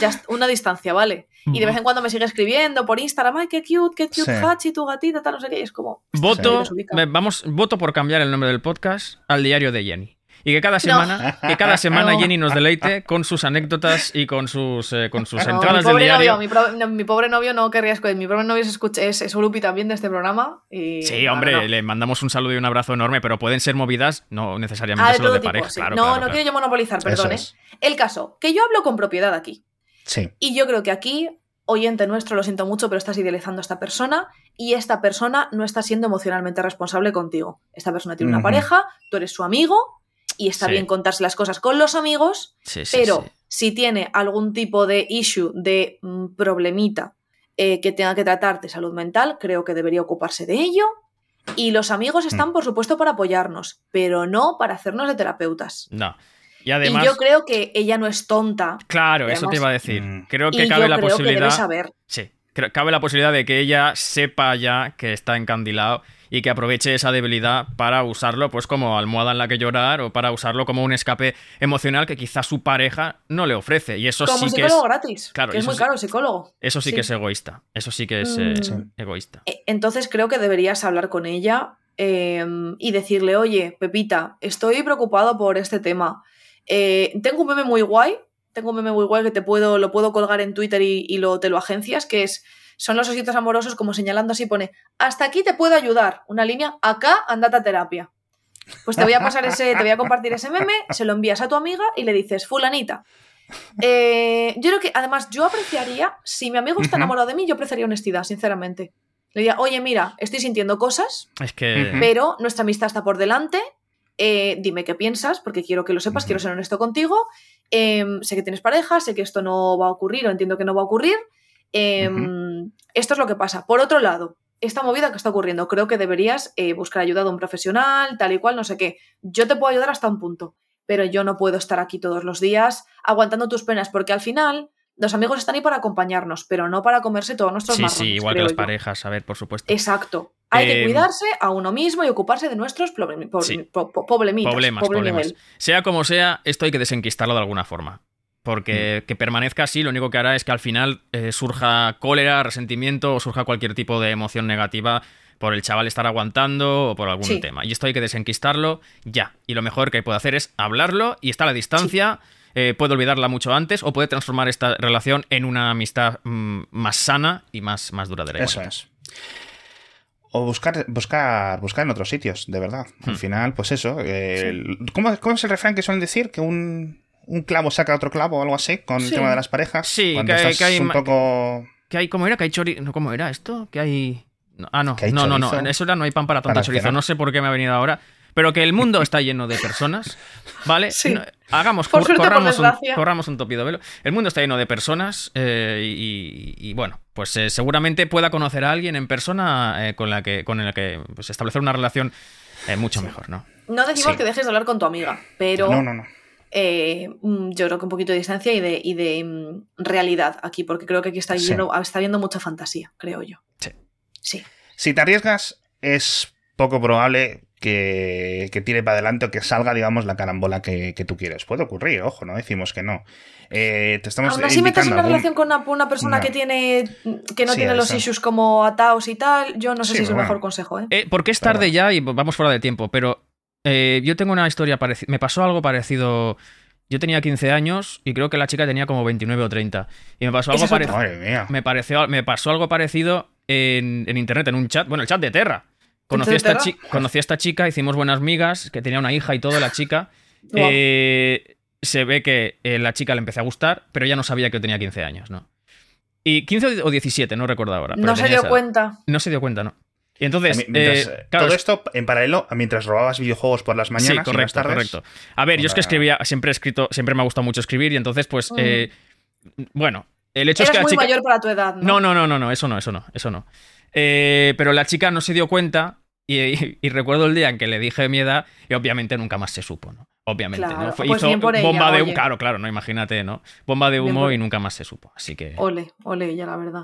ya una distancia, ¿vale? Y de vez en cuando me sigue escribiendo por Instagram, ay, qué cute, qué cute, Sí. Hachi, tu gatita, tal, no sé qué, y es como... Voto, vamos, voto por cambiar el nombre del podcast al diario de Jenny. Y que cada semana, que cada semana No. Jenny nos deleite con sus anécdotas y con sus, eh, con sus No, entradas mi del pobre diario. novio, mi, pro- no, mi pobre novio no querría escuchar. Mi pobre novio es, escucha, es, es Ulupi también de este programa. Y, Sí, no, hombre, no, no. le mandamos un saludo y un abrazo enorme, pero pueden ser movidas, no necesariamente Ah, de solo todo de tipo, pareja. sí. claro, no, claro, no claro. quiero yo monopolizar, perdón. ¿eh? Es. El caso, que yo hablo con propiedad aquí. Sí. Y yo creo que aquí, oyente nuestro, lo siento mucho, pero estás idealizando a esta persona y esta persona no está siendo emocionalmente responsable contigo. Esta persona tiene una pareja, tú eres su amigo y está Sí. bien contarse las cosas con los amigos, Sí, sí, pero sí. si tiene algún tipo de issue, de mm, problemita eh, que tenga que tratar de salud mental, creo que debería ocuparse de ello. Y los amigos están, por supuesto, para apoyarnos, pero no para hacernos de terapeutas. No. Y además, y yo creo que ella no es tonta. claro, eso te iba a decir. Mm. Creo que y cabe yo la creo que posibilidad. debe saber. Sí, cabe la posibilidad de que ella sepa ya que está encandilado y que aproveche esa debilidad para usarlo pues como almohada en la que llorar o para usarlo como un escape emocional que quizás su pareja no le ofrece. Y eso Como sí que es, psicólogo gratis. Claro, que es muy caro el psicólogo. eso sí, sí. que es egoísta. Eso sí que es eh, Mm. Sí. egoísta. Eh, Entonces creo que deberías hablar con ella eh, y decirle, oye, Pepita, estoy preocupado por este tema. Eh, tengo un meme muy guay, tengo un meme muy guay que te puedo, lo puedo colgar en Twitter y, y lo, te lo agencias, que es, son los ositos amorosos como señalando así, pone, hasta aquí te puedo ayudar, una línea, acá andate a terapia. Pues te voy a pasar ese, te voy a compartir ese meme, se lo envías a tu amiga y le dices, fulanita. eh, yo creo que, además, yo apreciaría, si mi amigo está enamorado de mí, yo apreciaría honestidad, sinceramente. Le diría, oye, mira, estoy sintiendo cosas, Es que... Pero nuestra amistad está por delante. eh, dime qué piensas, porque quiero que lo sepas, quiero ser honesto contigo. em, sé que tienes pareja, sé que esto no va a ocurrir, o entiendo que no va a ocurrir. Em, Esto es lo que pasa. Por otro lado, esta movida que está ocurriendo, creo que deberías eh, buscar ayuda de un profesional, tal y cual, no sé qué. Yo te puedo ayudar hasta un punto, pero yo no puedo estar aquí todos los días aguantando tus penas, porque al final los amigos están ahí para acompañarnos, pero no para comerse todos nuestros Sí, marrones, sí, igual que las yo. parejas, a ver, por supuesto. Exacto. Hay que Em, cuidarse a uno mismo y ocuparse de nuestros problem- po- Sí. po- po- problemitas. Problemas, problemas. Sea como sea, esto hay que desenquistarlo de alguna forma. Porque que permanezca así, lo único que hará es que al final eh, surja cólera, resentimiento o surja cualquier tipo de emoción negativa por el chaval estar aguantando o por algún Sí. tema. Y esto hay que desenquistarlo ya. Y lo mejor que puede hacer es hablarlo y estar a distancia. eh, puede olvidarla mucho antes o puede transformar esta relación en una amistad mm, más sana y más, más duradera. Eso es. O buscar, buscar, buscar en otros sitios, de verdad. Al Hmm. final, pues eso. eh, ¿cómo, cómo es el refrán que suelen decir? Que un, un clavo saca otro clavo o algo así con el tema de las parejas. Sí, Cuando que- estás que hay un poco. ¿Qué hay? ¿Cómo era? ¿Que hay chori... no, ¿Cómo era esto? ¿Que hay...? no, ah, no. ¿Que hay no, no, no. chorizo? En eso era no hay pan para tanto Para chorizo. No sé por qué me ha venido ahora. Pero que el mundo está lleno de personas, ¿vale? Sí. No, hagamos, Por corramos, un, corramos un topido velo. El mundo está lleno de personas eh, y, y, bueno, pues eh, seguramente pueda conocer a alguien en persona eh, con la que, con el que pues, establecer una relación eh, mucho mejor, ¿no? No decimos Sí. que dejes de hablar con tu amiga, pero No, no, no. Eh, mm, yo creo que un poquito de distancia y de, y de mm, realidad aquí, porque creo que aquí está, Sí. lleno- está habiendo mucha fantasía, creo yo. Sí. Sí. Si te arriesgas, es poco probable que, que tire para adelante o que salga, digamos, la carambola que, que tú quieres. Puede ocurrir, ojo, no decimos que no. Eh, te estamos Aún así metes indicando una algún- relación con una, una persona No. que tiene que no Sí, tiene los eso. issues como ataos y tal, yo no sé Sí, si es el bueno. mejor consejo, ¿eh? Eh, porque es Claro. tarde ya y vamos fuera de tiempo, pero eh, yo tengo una historia parecida. Me pasó algo parecido. Yo tenía 15 años y creo que la chica tenía como 29 o 30. Y me pasó algo parecido. Madre mía. Me, pareció, me pasó algo parecido en, en internet, en un chat. Bueno, el chat de Terra. Conocí a, esta Terra? conocí a esta chica, hicimos buenas migas, que tenía una hija y todo, la chica. Eh, se ve que eh, la chica le empecé a gustar, pero ya no sabía que yo tenía 15 años, ¿no? Y 15 o 17, no recuerdo ahora. pero no se dio esa cuenta. No se dio cuenta, ¿no? Y entonces, mientras- eh, claro, todo esto en paralelo a mientras robabas videojuegos por las mañanas sí, y las correcto, tardes. correcto. A ver, yo es que escribía, siempre he escrito, siempre me ha gustado mucho escribir y entonces, pues, Mm. eh, bueno, el hecho es que la muy chica... mayor para tu edad, ¿no? No, no, no, no, no, eso no, eso no, eso no. Eh, pero la chica no se dio cuenta y, y- y recuerdo el día en que le dije mi edad y obviamente nunca más se supo, ¿no? Obviamente, Claro, ¿no? Fue- pues hizo bien por ella, bomba de humo, claro, claro, no, imagínate, ¿no? Bomba de humo por- y nunca más se supo, así que... Ole, ole, ya la verdad.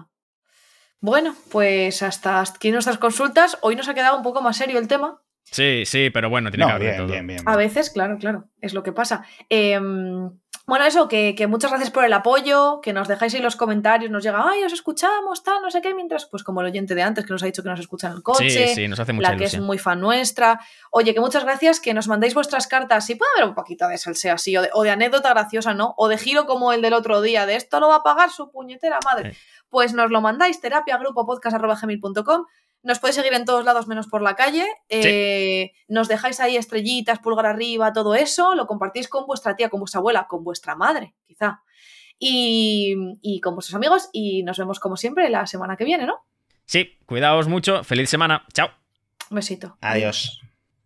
Bueno, pues hasta aquí nuestras consultas. Hoy nos ha quedado un poco más serio el tema. Sí, sí, pero bueno, tiene que haber de bien, todo. bien, bien. A veces, claro, claro, es lo que pasa. Em, bueno, eso, que, que muchas gracias por el apoyo, que nos dejáis ahí los comentarios, nos llega, ay, os escuchamos, tal, no sé qué, mientras, pues como el oyente de antes que nos ha dicho que nos escucha en el coche, Sí, sí, nos hace mucha la que es muy fan nuestra. Oye, que muchas gracias, que nos mandéis vuestras cartas. Si puede haber un poquito de salseo así, o de, o de anécdota graciosa, ¿no? O de giro como el del otro día, de esto lo va a pagar su puñetera madre. Eh. Pues nos lo mandáis, terapiagrupopodcast.gmail.com. Nos podéis seguir en todos lados menos por la calle. Eh, Nos dejáis ahí estrellitas, pulgar arriba, todo eso. Lo compartís con vuestra tía, con vuestra abuela, con vuestra madre, quizá. Y, y con vuestros amigos. Y nos vemos como siempre la semana que viene, ¿no? Sí, cuidaos mucho, feliz semana, chao. Un besito. Adiós.